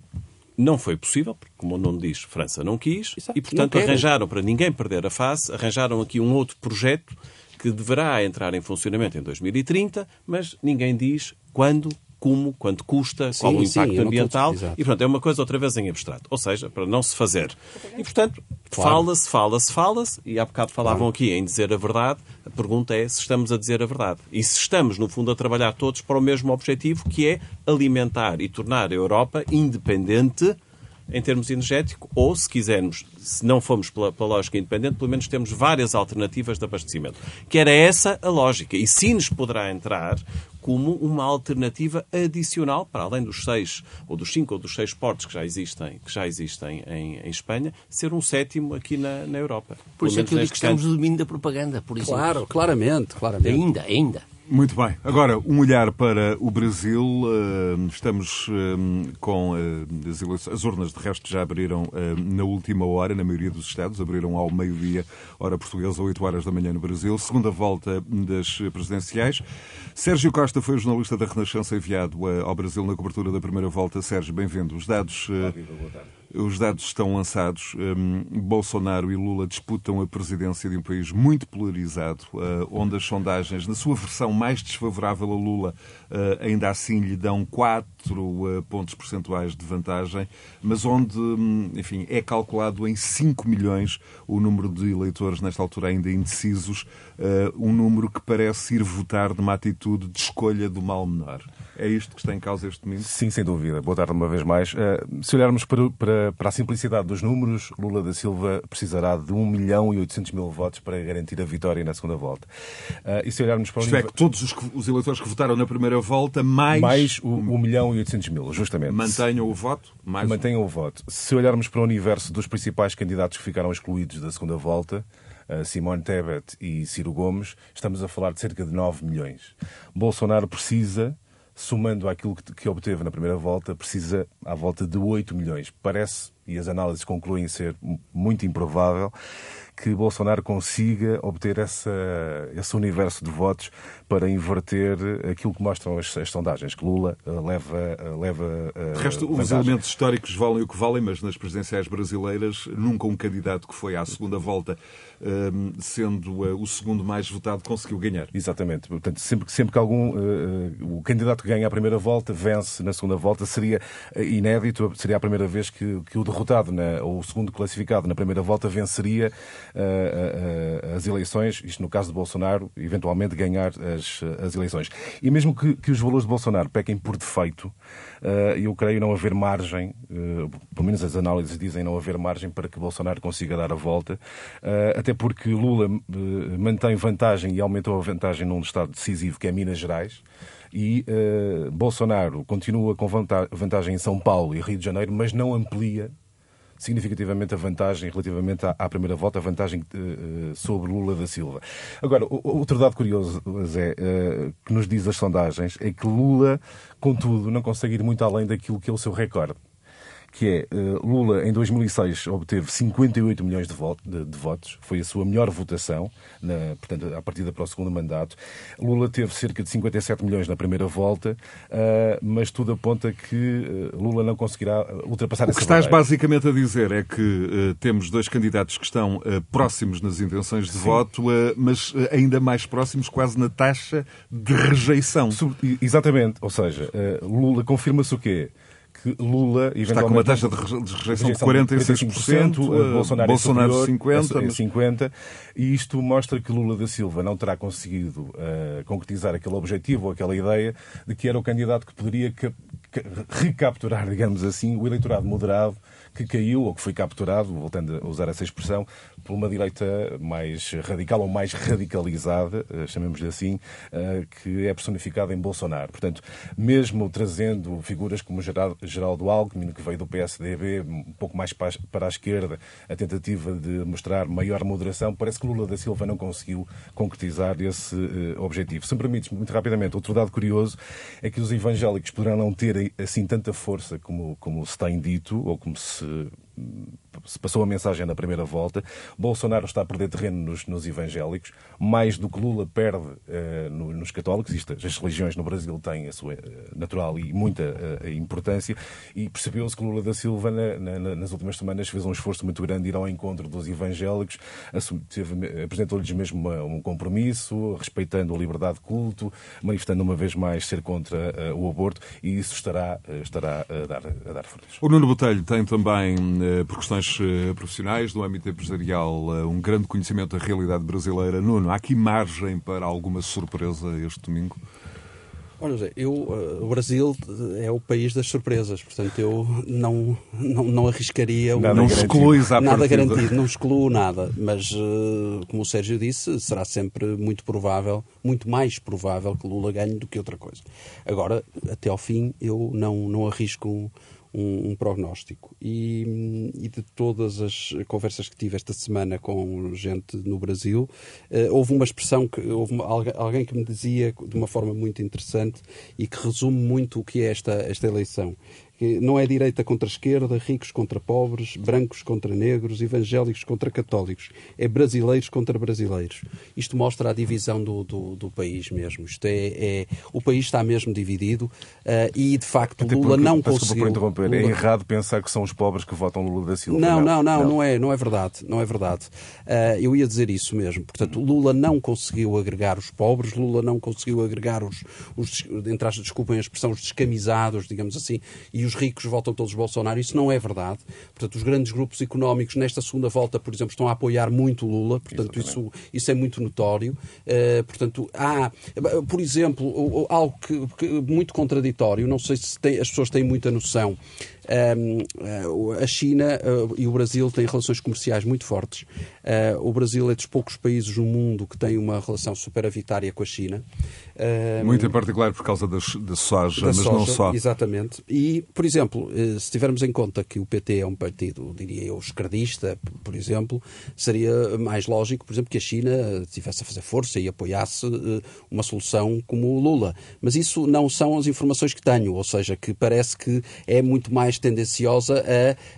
S1: não foi possível, porque, como o nome diz, França não quis, Exato, e, portanto, arranjaram, para ninguém perder a face, arranjaram aqui um outro projeto que deverá entrar em funcionamento em 2030, mas ninguém diz quando, como, quanto custa, sim, qual o impacto sim, ambiental. E, portanto, é uma coisa outra vez em abstrato. Ou seja, para não se fazer. E, portanto, claro. fala-se, fala-se, fala-se, e há bocado falavam claro. aqui em dizer a verdade. A pergunta é se estamos a dizer a verdade. E se estamos, no fundo, a trabalhar todos para o mesmo objetivo, que é alimentar e tornar a Europa independente em termos energéticos, ou, se quisermos, se não formos pela, pela, lógica independente, pelo menos temos várias alternativas de abastecimento. Que era essa a lógica. E sim nos poderá entrar como uma alternativa adicional, para além dos seis, ou dos cinco ou dos seis portos que já existem, que já existem em, em Espanha, ser um sétimo aqui na, na Europa.
S3: Por isso é que eu digo que estamos no domínio da propaganda, por exemplo.
S4: Claro, claramente, claramente.
S3: Ainda, ainda.
S2: Muito bem. Agora, um olhar para o Brasil. Eh, estamos eh, com eh, as, eleições, as urnas, de resto, já abriram na última hora, na maioria dos estados. Abriram ao meio-dia, hora portuguesa, 8 horas da manhã no Brasil. Segunda volta das presidenciais. Sérgio Costa foi o jornalista da Renascença enviado ao Brasil na cobertura da primeira volta. Sérgio, bem-vindo. Os dados. Boa tarde. Os dados estão lançados. Um, Bolsonaro e Lula disputam a presidência de um país muito polarizado, uh, onde as sondagens, na sua versão mais desfavorável a Lula, uh, ainda assim lhe dão 4 uh, pontos percentuais de vantagem, mas onde, um, enfim, é calculado em 5 milhões o número de eleitores, nesta altura ainda indecisos, um número que parece ir votar numa atitude de escolha do mal menor. É isto que está em causa este domingo?
S5: Sim, sem dúvida. Boa tarde uma vez mais. Se olharmos para, para para, a simplicidade dos números, Lula da Silva precisará de 1 milhão e 800 mil votos para garantir a vitória na segunda volta.
S2: Uh, e se olharmos para o Isto nível... é, que todos os, os, eleitores que votaram na primeira volta, mais...
S5: Mais o 1 milhão e 800 mil, justamente.
S2: Mantenham o voto?
S5: Mais Mantenham o voto. Se olharmos para o universo dos principais candidatos que ficaram excluídos da segunda volta, uh, Simone Tebet e Ciro Gomes, estamos a falar de cerca de 9 milhões. Bolsonaro precisa somando aquilo que, que obteve na primeira volta, precisa à volta de 8 milhões. Parece, e as análises concluem ser muito improvável, que Bolsonaro consiga obter essa, esse universo de votos para inverter aquilo que mostram as, as sondagens, que Lula uh, leva. Uh, leva uh,
S2: de resto, os elementos históricos valem o que valem, mas nas presidenciais brasileiras, nunca um candidato que foi à segunda volta, ehm, sendo o segundo mais votado, conseguiu ganhar.
S5: Exatamente. Portanto, sempre, sempre que algum. o candidato que ganha a primeira volta vence na segunda volta, seria inédito, seria a primeira vez que, que o derrotado, na, ou o segundo classificado na primeira volta, venceria as eleições, isto no caso de Bolsonaro, eventualmente ganhar as, as eleições. E mesmo que, que os valores de Bolsonaro pequem por defeito, eu creio não haver margem, pelo menos as análises dizem não haver margem para que Bolsonaro consiga dar a volta, até porque Lula mantém vantagem e aumentou a vantagem num estado decisivo que é Minas Gerais e uh, Bolsonaro continua com vantagem em São Paulo e Rio de Janeiro, mas não amplia significativamente a vantagem relativamente à, à primeira volta, a vantagem uh, sobre Lula da Silva. Agora, outro dado curioso, Zé, uh, que nos diz as sondagens, é que Lula, contudo, não consegue ir muito além daquilo que é o seu recorde que é uh, Lula em 2006 obteve 58 milhões de, voto, de, de, votos, foi a sua melhor votação, na, portanto, a partida para o segundo mandato. Lula teve cerca de 57 milhões na primeira volta, uh, mas tudo aponta que uh, Lula não conseguirá ultrapassar essa
S2: O que estás basicamente a dizer é que temos dois candidatos que estão próximos nas intenções de Sim. voto, mas ainda mais próximos quase na taxa de rejeição.
S5: Exatamente, ou seja, Lula confirma-se o quê? Que Lula
S2: está com uma taxa de rejeição de 46%,
S5: uh, Bolsonaro, Bolsonaro
S2: é 50%,
S5: é 50%, e isto mostra que Lula da Silva não terá conseguido uh, concretizar aquele objetivo ou aquela ideia de que era o candidato que poderia recapturar, <laughs> digamos assim, o eleitorado moderado que caiu ou que foi capturado, voltando a usar essa expressão, por uma direita mais radical ou mais radicalizada, eh, chamemos-lhe assim, eh, que é personificada em Bolsonaro. Portanto, mesmo trazendo figuras como Geraldo Alckmin, que veio do PSDB, um pouco mais para a esquerda, a tentativa de mostrar maior moderação, parece que Lula da Silva não conseguiu concretizar esse eh, objetivo. Se me permites, muito rapidamente, outro dado curioso é que os evangélicos poderão não ter assim tanta força como, como se tem dito, ou como se se passou a mensagem na primeira volta. Bolsonaro está a perder terreno nos, nos evangélicos, mais do que Lula perde uh, no, nos católicos. Isto, as religiões no Brasil têm a sua uh, natural e muita uh, importância. E percebeu-se que Lula da Silva, na, na, nas últimas semanas, fez um esforço muito grande de ir ao encontro dos evangélicos, apresentou-lhes mesmo uma, um compromisso, respeitando a liberdade de culto, manifestando uma vez mais ser contra o aborto, e isso estará, estará a dar, a dar frutos.
S2: O Nuno Botelho tem também, por questões eh, profissionais, do âmbito empresarial, eh, um grande conhecimento da realidade brasileira. Nuno, há aqui margem para alguma surpresa este domingo?
S4: Olha, José, eu, o Brasil é o país das surpresas, portanto eu não, não, não arriscaria...
S2: Nada não excluís à
S4: Nada partida. garantido, não excluo nada, mas como o Sérgio disse, será sempre muito provável, muito mais provável que Lula ganhe do que outra coisa. Agora, até ao fim, eu não, não arrisco um, um prognóstico. E, e, de todas as conversas que tive esta semana com gente no Brasil, uh, houve uma expressão que houve uma, alguém que me dizia de uma forma muito interessante e que resume muito o que é esta, esta eleição não é direita contra esquerda, ricos contra pobres, brancos contra negros, evangélicos contra católicos. É brasileiros contra brasileiros. Isto mostra a divisão do, do, do país mesmo. Isto é, é, o país está mesmo dividido uh, e, de facto, Até Lula não conseguiu...
S5: É Lula... é errado pensar que são os pobres que votam Lula da Silva.
S4: Não, não, não, não, não é, não é verdade. Não é verdade. Uh, eu ia dizer isso mesmo. Portanto, Lula não conseguiu agregar os pobres, Lula não conseguiu agregar os, os entre as, desculpem a expressão, os descamisados, digamos assim, e os ricos votam todos Bolsonaro. Isso não é verdade. Portanto, os grandes grupos económicos nesta segunda volta, por exemplo, estão a apoiar muito Lula. Portanto, isso, isso é muito notório. Uh, portanto, há, por exemplo, algo que, que, muito contraditório, não sei se tem, as pessoas têm muita noção. Eh, a China uh, e o Brasil têm relações comerciais muito fortes. Uh, o Brasil é dos poucos países no mundo que tem uma relação superavitária com a China.
S2: muito em particular por causa das, da soja, da mas soja, não só.
S4: Exatamente. E, por exemplo, se tivermos em conta que o PT é um partido, diria eu, esquerdista, por exemplo, seria mais lógico, por exemplo, que a China tivesse a fazer força e apoiasse uma solução como o Lula. Mas isso não são as informações que tenho, ou seja, que parece que é muito mais mais tendenciosa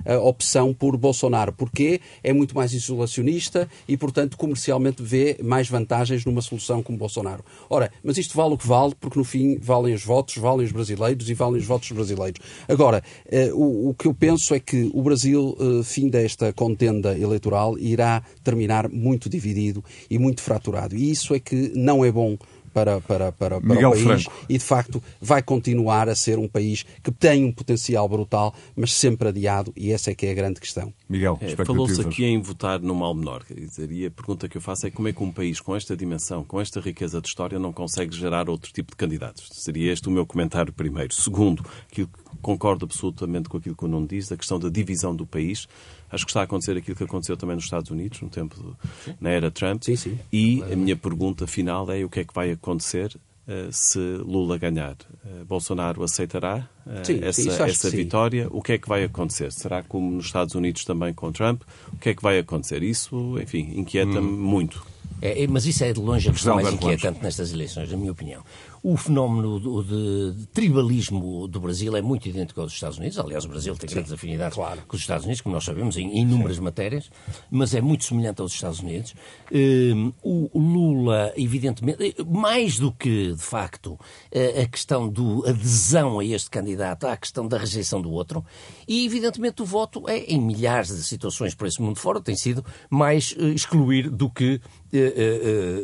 S4: a, a opção por Bolsonaro. Porque é muito mais isolacionista e, portanto, comercialmente vê mais vantagens numa solução como Bolsonaro. Ora, mas isto vale o que vale, porque no fim valem os votos, valem os brasileiros e valem os votos brasileiros. Agora, eh, o, o, que eu penso é que o Brasil, eh, fim desta contenda eleitoral, irá terminar muito dividido e muito fraturado. E isso é que não é bom para, para, para, para o país
S2: Franco.
S4: e, de facto, vai continuar a ser um país que tem um potencial brutal, mas sempre adiado, e essa é que é a grande questão.
S2: Miguel,
S1: é, Falou-se aqui em votar no mal menor. E a pergunta que eu faço é como é que um país com esta dimensão, com esta riqueza de história, não consegue gerar outro tipo de candidatos? Seria este o meu comentário primeiro. Segundo, que concordo absolutamente com aquilo que o Nuno diz, a questão da divisão do país. Acho que está a acontecer aquilo que aconteceu também nos Estados Unidos, no tempo de, na era Trump.
S4: Sim, sim.
S1: E a minha pergunta final é o que é que vai acontecer uh, se Lula ganhar? Uh, Bolsonaro aceitará uh,
S4: sim,
S1: essa, essa vitória? O que é que vai acontecer? Será como nos Estados Unidos também com Trump? O que é que vai acontecer? Isso, enfim, inquieta-me hum. muito.
S3: É, mas isso é de longe a questão mais inquietante nestas eleições, na minha opinião. O fenómeno do, de, de, tribalismo do Brasil é muito idêntico ao dos Estados Unidos. Aliás, o Brasil tem grandes afinidades claro. com os Estados Unidos, como nós sabemos, em inúmeras Sim. matérias, mas é muito semelhante aos Estados Unidos. Um, o Lula, evidentemente, mais do que, de facto, a questão da adesão a este candidato, há a questão da rejeição do outro, e, evidentemente, o voto é, em milhares de situações por esse mundo fora, tem sido mais uh, excluir do que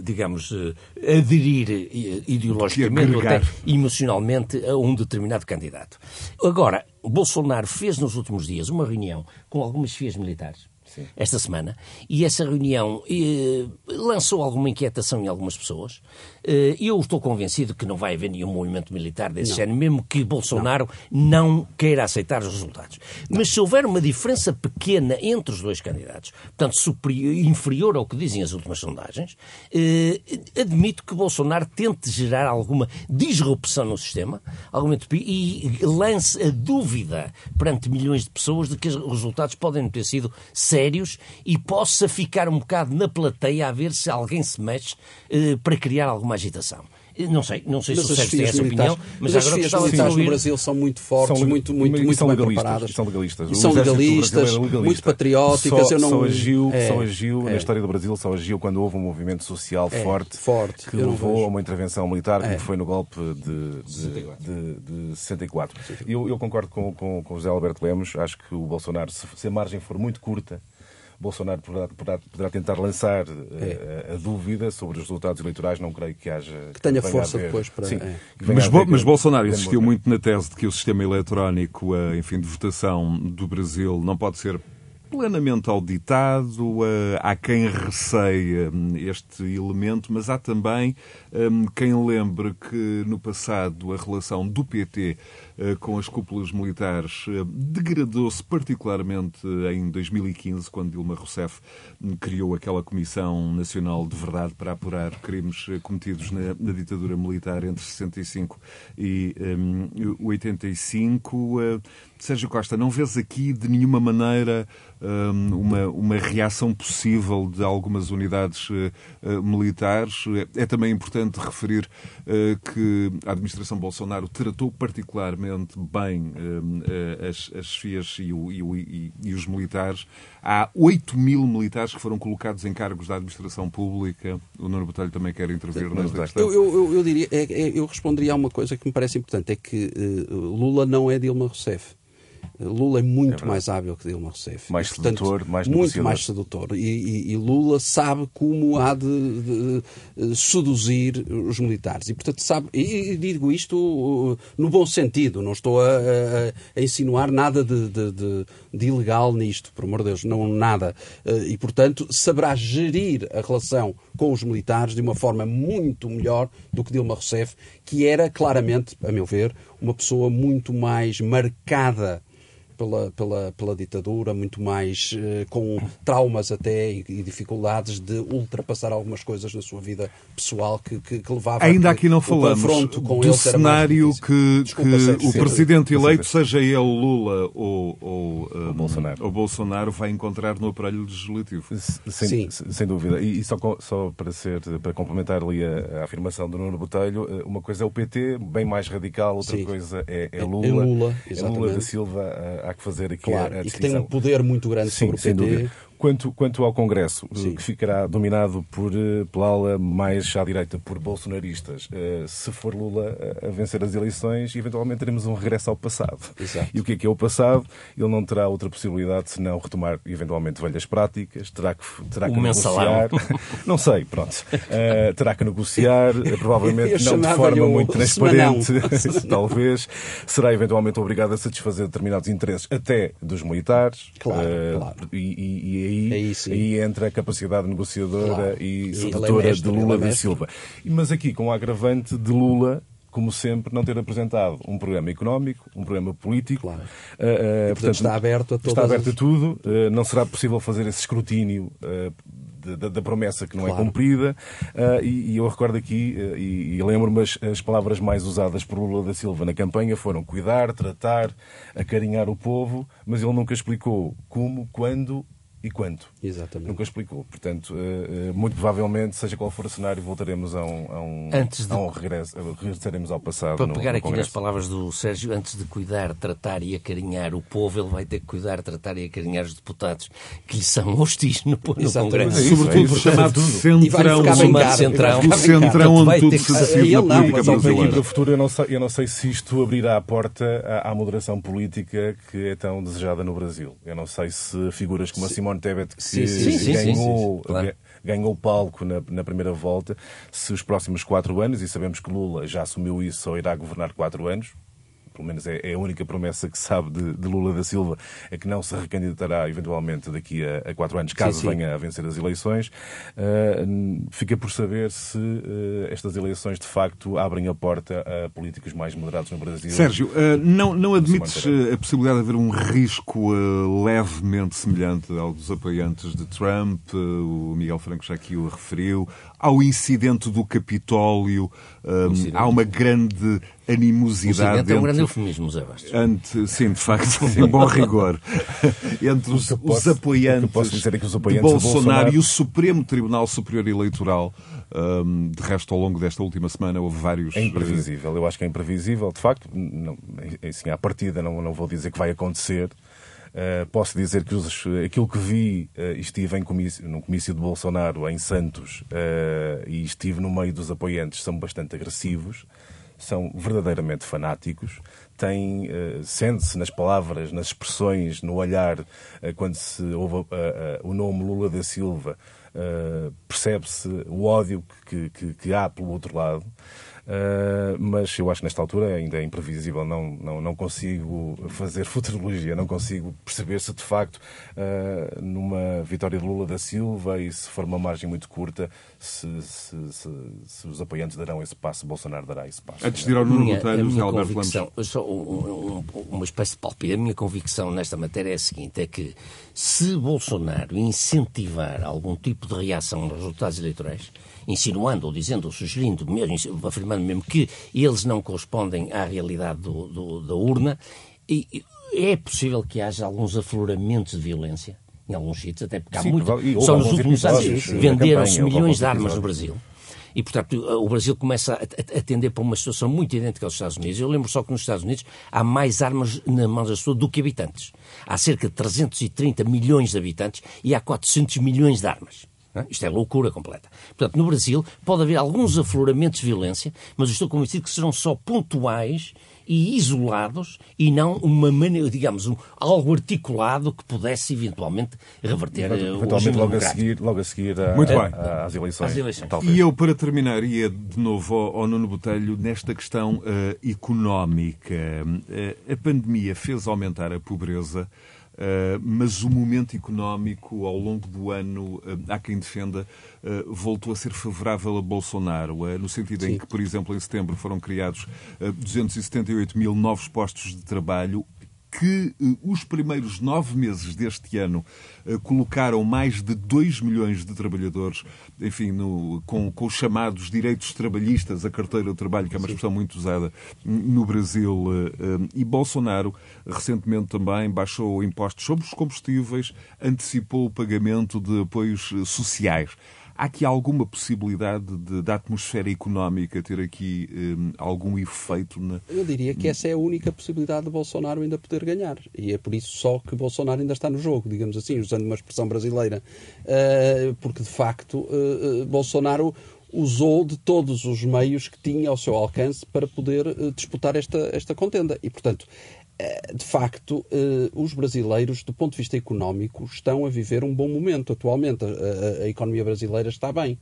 S3: digamos, uh, aderir ideologicamente ou até emocionalmente a um determinado candidato. Agora, Bolsonaro fez nos últimos dias uma reunião com algumas FIAs militares Sim. esta semana, e essa reunião eh, lançou alguma inquietação em algumas pessoas. Eh, eu estou convencido que não vai haver nenhum movimento militar desse não. género, mesmo que Bolsonaro não. não. queira aceitar os resultados. Não. Mas se houver uma diferença pequena entre os dois candidatos, portanto superior, inferior ao que dizem as últimas sondagens, eh, admito que Bolsonaro tente gerar alguma disrupção no sistema alguma, e lance a dúvida perante milhões de pessoas de que os resultados podem ter sido sérios sérios e possa ficar um bocado na plateia a ver se alguém se mexe eh, para criar alguma agitação. Não sei, não sei mas se o Sérgio tem essa opinião,
S4: mas, mas as FIAs militares no Brasil são muito fortes, são, muito, muito, muito
S5: são
S4: bem
S5: preparadas. São legalistas.
S4: E são legalistas, legalista. muito patrióticas.
S5: Só, eu não... só agiu, é, só agiu é. na história do Brasil, só agiu quando houve um movimento social é, forte,
S4: forte,
S5: que levou a uma intervenção militar, como é. foi no golpe de, de, de, de 64. Eu, eu concordo com, com, com José Alberto Lemos, acho que o Bolsonaro, se, se a margem for muito curta, Bolsonaro poderá, poderá, poderá tentar lançar eh, é. a, a, dúvida sobre os resultados eleitorais. Não creio que haja.
S4: Que tenha força depois para. Sim,
S2: é. mas, bo, mas Bolsonaro insistiu muito na tese de que o sistema eletrónico, eh, enfim, de votação do Brasil não pode ser plenamente auditado, há quem receia hum, este elemento, mas há também quem lembre que no passado a relação do PT eh, com as cúpulas militares eh, degradou-se particularmente em 2015, quando Dilma Rousseff hum, criou aquela Comissão Nacional de Verdade para apurar crimes eh, cometidos na, na ditadura militar entre 65 e um, 85. Sérgio Costa, não vês aqui de nenhuma maneira uma, uma reação possível de algumas unidades militares? É, é também importante referir que a administração Bolsonaro tratou particularmente bem uh, as, as FIAs e, o, e, o, e, os militares. Há 8 mil militares que foram colocados em cargos da administração pública. O Nuno Botelho também quer intervir nesta questão.
S4: Eu, eu, eu, diria, é, é, eu responderia a uma coisa que me parece importante, é que Lula não é Dilma Rousseff. Lula é muito é mais hábil que Dilma Rousseff.
S5: Mais e, portanto, sedutor, mais
S4: Muito mais sedutor. E, e, e, Lula sabe como há de, de, de, seduzir os militares. E, portanto, sabe... E, digo isto uh, no bom sentido. Não estou a, a, a insinuar nada de, de, ilegal nisto, por amor de Deus. Não, nada. Uh, e, portanto, saberá gerir a relação com os militares de uma forma muito melhor do que Dilma Rousseff, que era claramente, a meu ver, uma pessoa muito mais marcada pela, pela, pela ditadura, muito mais uh, com traumas até e, e, dificuldades de ultrapassar algumas coisas na sua vida pessoal que, que, que levava
S2: Ainda aqui não falamos com do cenário que, Desculpa, que o presidente eleito, seja ele Lula ou, ou, um, Bolsonaro. ou Bolsonaro, vai encontrar no aparelho legislativo.
S5: Sem, Sim. sem dúvida. E, e, só, só para, ser, para complementar ali a, a, afirmação do Nuno Botelho, eh, uma coisa é o PT, bem mais radical, outra Sim. coisa é, é, Lula. É Lula, é Lula da Silva há que fazer aqui
S4: claro,
S5: a, a
S4: E que tem um poder muito grande
S5: Sim,
S4: sobre o PT.
S5: dúvida. Quanto, quanto ao Congresso,
S4: Sim.
S5: que ficará dominado por, eh, pela ala mais à direita, por bolsonaristas, eh, se for Lula a- vencer as eleições, eventualmente teremos um regresso ao passado.
S4: Exato.
S5: E o que é que é o passado? Ele não terá outra possibilidade senão retomar eventualmente velhas práticas, terá que, terá que
S3: O
S5: negociar. <laughs> Não sei, pronto. Eh, terá que negociar, eh,
S4: Eu
S5: provavelmente não de forma muito transparente, <laughs> <laughs> talvez. Será eventualmente obrigado a satisfazer determinados interesses, até dos militares.
S4: Claro,
S5: Eh,
S4: claro.
S5: E, e- e aí,
S4: Aí sim.
S5: aí entra a capacidade negociadora
S4: Claro.
S5: e
S4: é
S5: sedutora de Lula
S4: é
S5: da. Silva. E- Mas aqui com o agravante de Lula. Como sempre, não ter apresentado um programa económico, um programa político.
S4: Claro.
S5: Eh, eh,
S4: portanto, está aberto a
S5: Está
S4: todas
S5: aberto
S4: as-
S5: a tudo. Eh, não será possível fazer esse escrutínio da- da, promessa que não é
S4: Claro.
S5: cumprida. Ah, e, e eu recordo aqui, eh, e, e lembro-me as, as palavras mais usadas por Lula da Silva na campanha foram cuidar, tratar, acarinhar o povo, mas ele nunca explicou como, quando e quanto.
S4: Exatamente.
S5: Nunca explicou. Portanto, eh, eh, muito provavelmente, seja qual for o cenário, voltaremos a um, a um,
S3: Antes de-
S5: a um regresso, regressaremos ao passado.
S3: Para
S5: no-
S3: pegar
S5: no
S3: aqui nas palavras do Sérgio, antes de cuidar, tratar e acarinhar o povo, ele vai ter que cuidar, tratar e acarinhar os deputados que lhe são hostis no, no. Congresso.
S5: É isso,
S2: Sobretudo
S5: é isso.
S2: o chamado
S5: Tudo.
S4: E vai
S2: centrão.
S4: ficar
S3: centrão.
S2: O centrão onde tudo se decide na política brasileira.
S5: para o futuro, eu não, sei, eu não sei se isto abrirá a porta à, à moderação política que é tão desejada no Brasil. Eu não sei se figuras como a Simone Tebet, que
S4: Sim, sim,
S5: ganhou,
S3: claro.
S5: ga- ganhou o palco na, na primeira volta, se os próximos quatro anos, e sabemos que Lula já assumiu isso, só irá governar quatro anos, pelo menos é, é a única promessa que sabe de, de Lula da Silva, é que não se recandidatará eventualmente daqui a, a quatro anos, caso
S4: sim.
S5: venha a vencer as eleições. Uh, fica por saber se uh, estas eleições de facto abrem a porta a políticos mais moderados no Brasil.
S2: Sérgio, eh, não, não admites a possibilidade de haver um risco levemente semelhante ao dos apoiantes de Trump? o Miguel Franco já aqui o referiu. Ao incidente do Capitólio, há uma grande animosidade
S3: Ocidente é um grande eufemismo, Zé Bastos.
S2: ante, sim, de facto, <laughs> em bom rigor, entre os,
S5: O posso-
S2: os apoiantes,
S5: o é os apoiantes de
S2: Bolsonaro, e o Supremo Tribunal Superior Eleitoral. Hum, de resto, ao longo desta última semana, houve vários.
S5: É imprevisível, eu acho que é imprevisível. De facto, não, é assim, à partida não, não vou dizer que vai acontecer. Uh, posso dizer que os- aquilo que vi, uh, estive em comício, num comício de Bolsonaro em Santos uh, e estive no meio dos apoiantes, são bastante agressivos, são verdadeiramente fanáticos, têm, uh, sente-se nas palavras, nas expressões, no olhar, uh, quando se ouve uh, o nome Lula da Silva, percebe-se o ódio que, que, que há pelo outro lado. Uh, mas eu acho que nesta altura ainda é imprevisível, não, não, não consigo fazer <laughs> futurologia, não consigo perceber se de facto uh, numa vitória de Lula da Silva e se for uma margem muito curta, se, se, se, se os apoiantes darão esse passo, Bolsonaro dará esse passo.
S2: Antes de ir ao Nuno Botelho, José
S3: minha
S2: Alberto Lemos.
S3: só um- um- uma espécie de palpite. A minha convicção nesta matéria é a seguinte: é que se Bolsonaro incentivar algum tipo de reação aos resultados eleitorais, insinuando ou dizendo ou sugerindo, mesmo, afirmando mesmo que eles não correspondem à realidade do- do- da urna, e- é possível que haja alguns afloramentos de violência em alguns sítios, até porque há
S5: Sim,
S3: muito. Só nos últimos anos venderam-se milhões de armas no. Brasil. E, portanto, o Brasil começa a, a- a tender para uma situação muito idêntica aos Estados Unidos. Eu lembro só que nos Estados Unidos há mais armas na mão das pessoas do que habitantes. Há cerca de 330 milhões de habitantes e há 400 milhões de armas. Hã? Isto é loucura completa. Portanto, no Brasil pode haver alguns afloramentos de violência, mas eu estou convencido que serão só pontuais e isolados e não uma maneira, digamos, um, algo articulado que pudesse eventualmente reverter eh, o
S5: Eventualmente logo a seguir, logo a seguir a-
S2: Muito
S5: a-
S2: bem.
S5: a- às eleições.
S3: Às eleições.
S2: E eu, para terminar, ia de novo ao, ao Nuno Botelho nesta questão eh, económica. Eh, a pandemia fez aumentar a pobreza, eh, mas o momento económico ao longo do ano, eh, há quem defenda, eh, voltou a ser favorável a Bolsonaro, no sentido em que, por exemplo, em setembro foram criados eh, 278 mil novos postos de trabalho, que eh, os primeiros nove meses deste ano eh, colocaram mais de 2 milhões de trabalhadores, enfim, no- com, com os chamados direitos trabalhistas, a carteira de trabalho, que é uma expressão muito usada no Brasil. eh, E Bolsonaro, recentemente também, baixou impostos sobre os combustíveis, antecipou o pagamento de apoios sociais. Há aqui alguma possibilidade de, da atmosfera económica ter aqui um, algum efeito? Na...
S4: Eu diria que essa é a única possibilidade de Bolsonaro ainda poder ganhar. E é por isso só que Bolsonaro ainda está no jogo, digamos assim, usando uma expressão brasileira. Uh, porque, de facto, uh, Bolsonaro usou de todos os meios que tinha ao seu alcance para poder disputar esta, esta contenda. E, portanto, de facto, uh, os brasileiros, do ponto de vista económico, estão a viver um bom momento atualmente. A, economia brasileira está bem.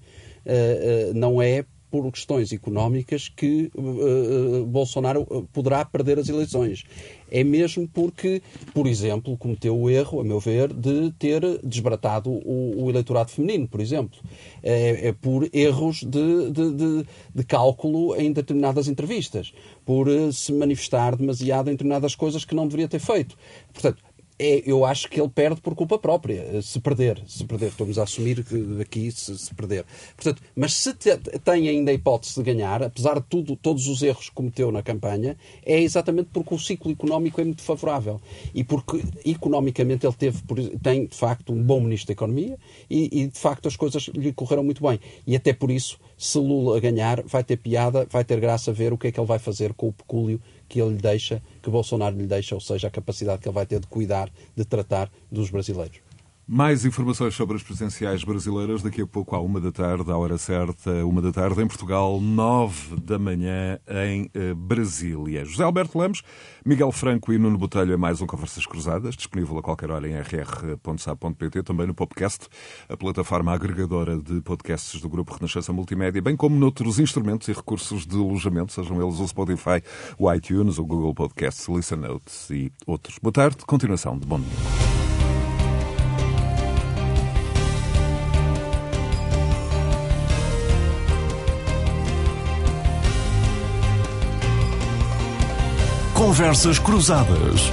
S4: não é por questões económicas que uh, Bolsonaro poderá perder as eleições. É mesmo porque, por exemplo, cometeu o erro, a meu ver, de ter desbaratado o, o eleitorado feminino, por exemplo. É, é por erros de, de, de, de, cálculo em determinadas entrevistas, por se manifestar demasiado em determinadas coisas que não deveria ter feito. Portanto, é, eu acho que ele perde por culpa própria, se perder. Se perder, estamos a assumir que aqui se, se perder. Portanto, mas se te, tem ainda a hipótese de ganhar, apesar de tudo, todos os erros que cometeu na campanha, é exatamente porque o ciclo económico é muito favorável. E porque economicamente ele teve, tem de facto um bom ministro da Economia e, e de facto as coisas lhe correram muito bem. E até por isso, se Lula ganhar, vai ter piada, vai ter graça ver o que é que ele vai fazer com o pecúlio que ele lhe deixa, que Bolsonaro lhe deixa, ou seja, a capacidade que ele vai ter de cuidar, de tratar dos brasileiros.
S2: Mais informações sobre as presidenciais brasileiras daqui a pouco à uma da tarde, à hora certa, uma da tarde em Portugal, nove da manhã em uh, Brasília. José Alberto Lemos, Miguel Franco e Nuno Botelho mais um Conversas Cruzadas, disponível a qualquer hora em rr.sa.pt, também no Popcast, a plataforma agregadora de podcasts do Grupo Renascença Multimédia, bem como noutros instrumentos e recursos de alojamento, sejam eles o Spotify, o iTunes, o Google Podcasts, Listen Notes e outros. Boa tarde, continuação de bom dia.
S6: Conversas Cruzadas.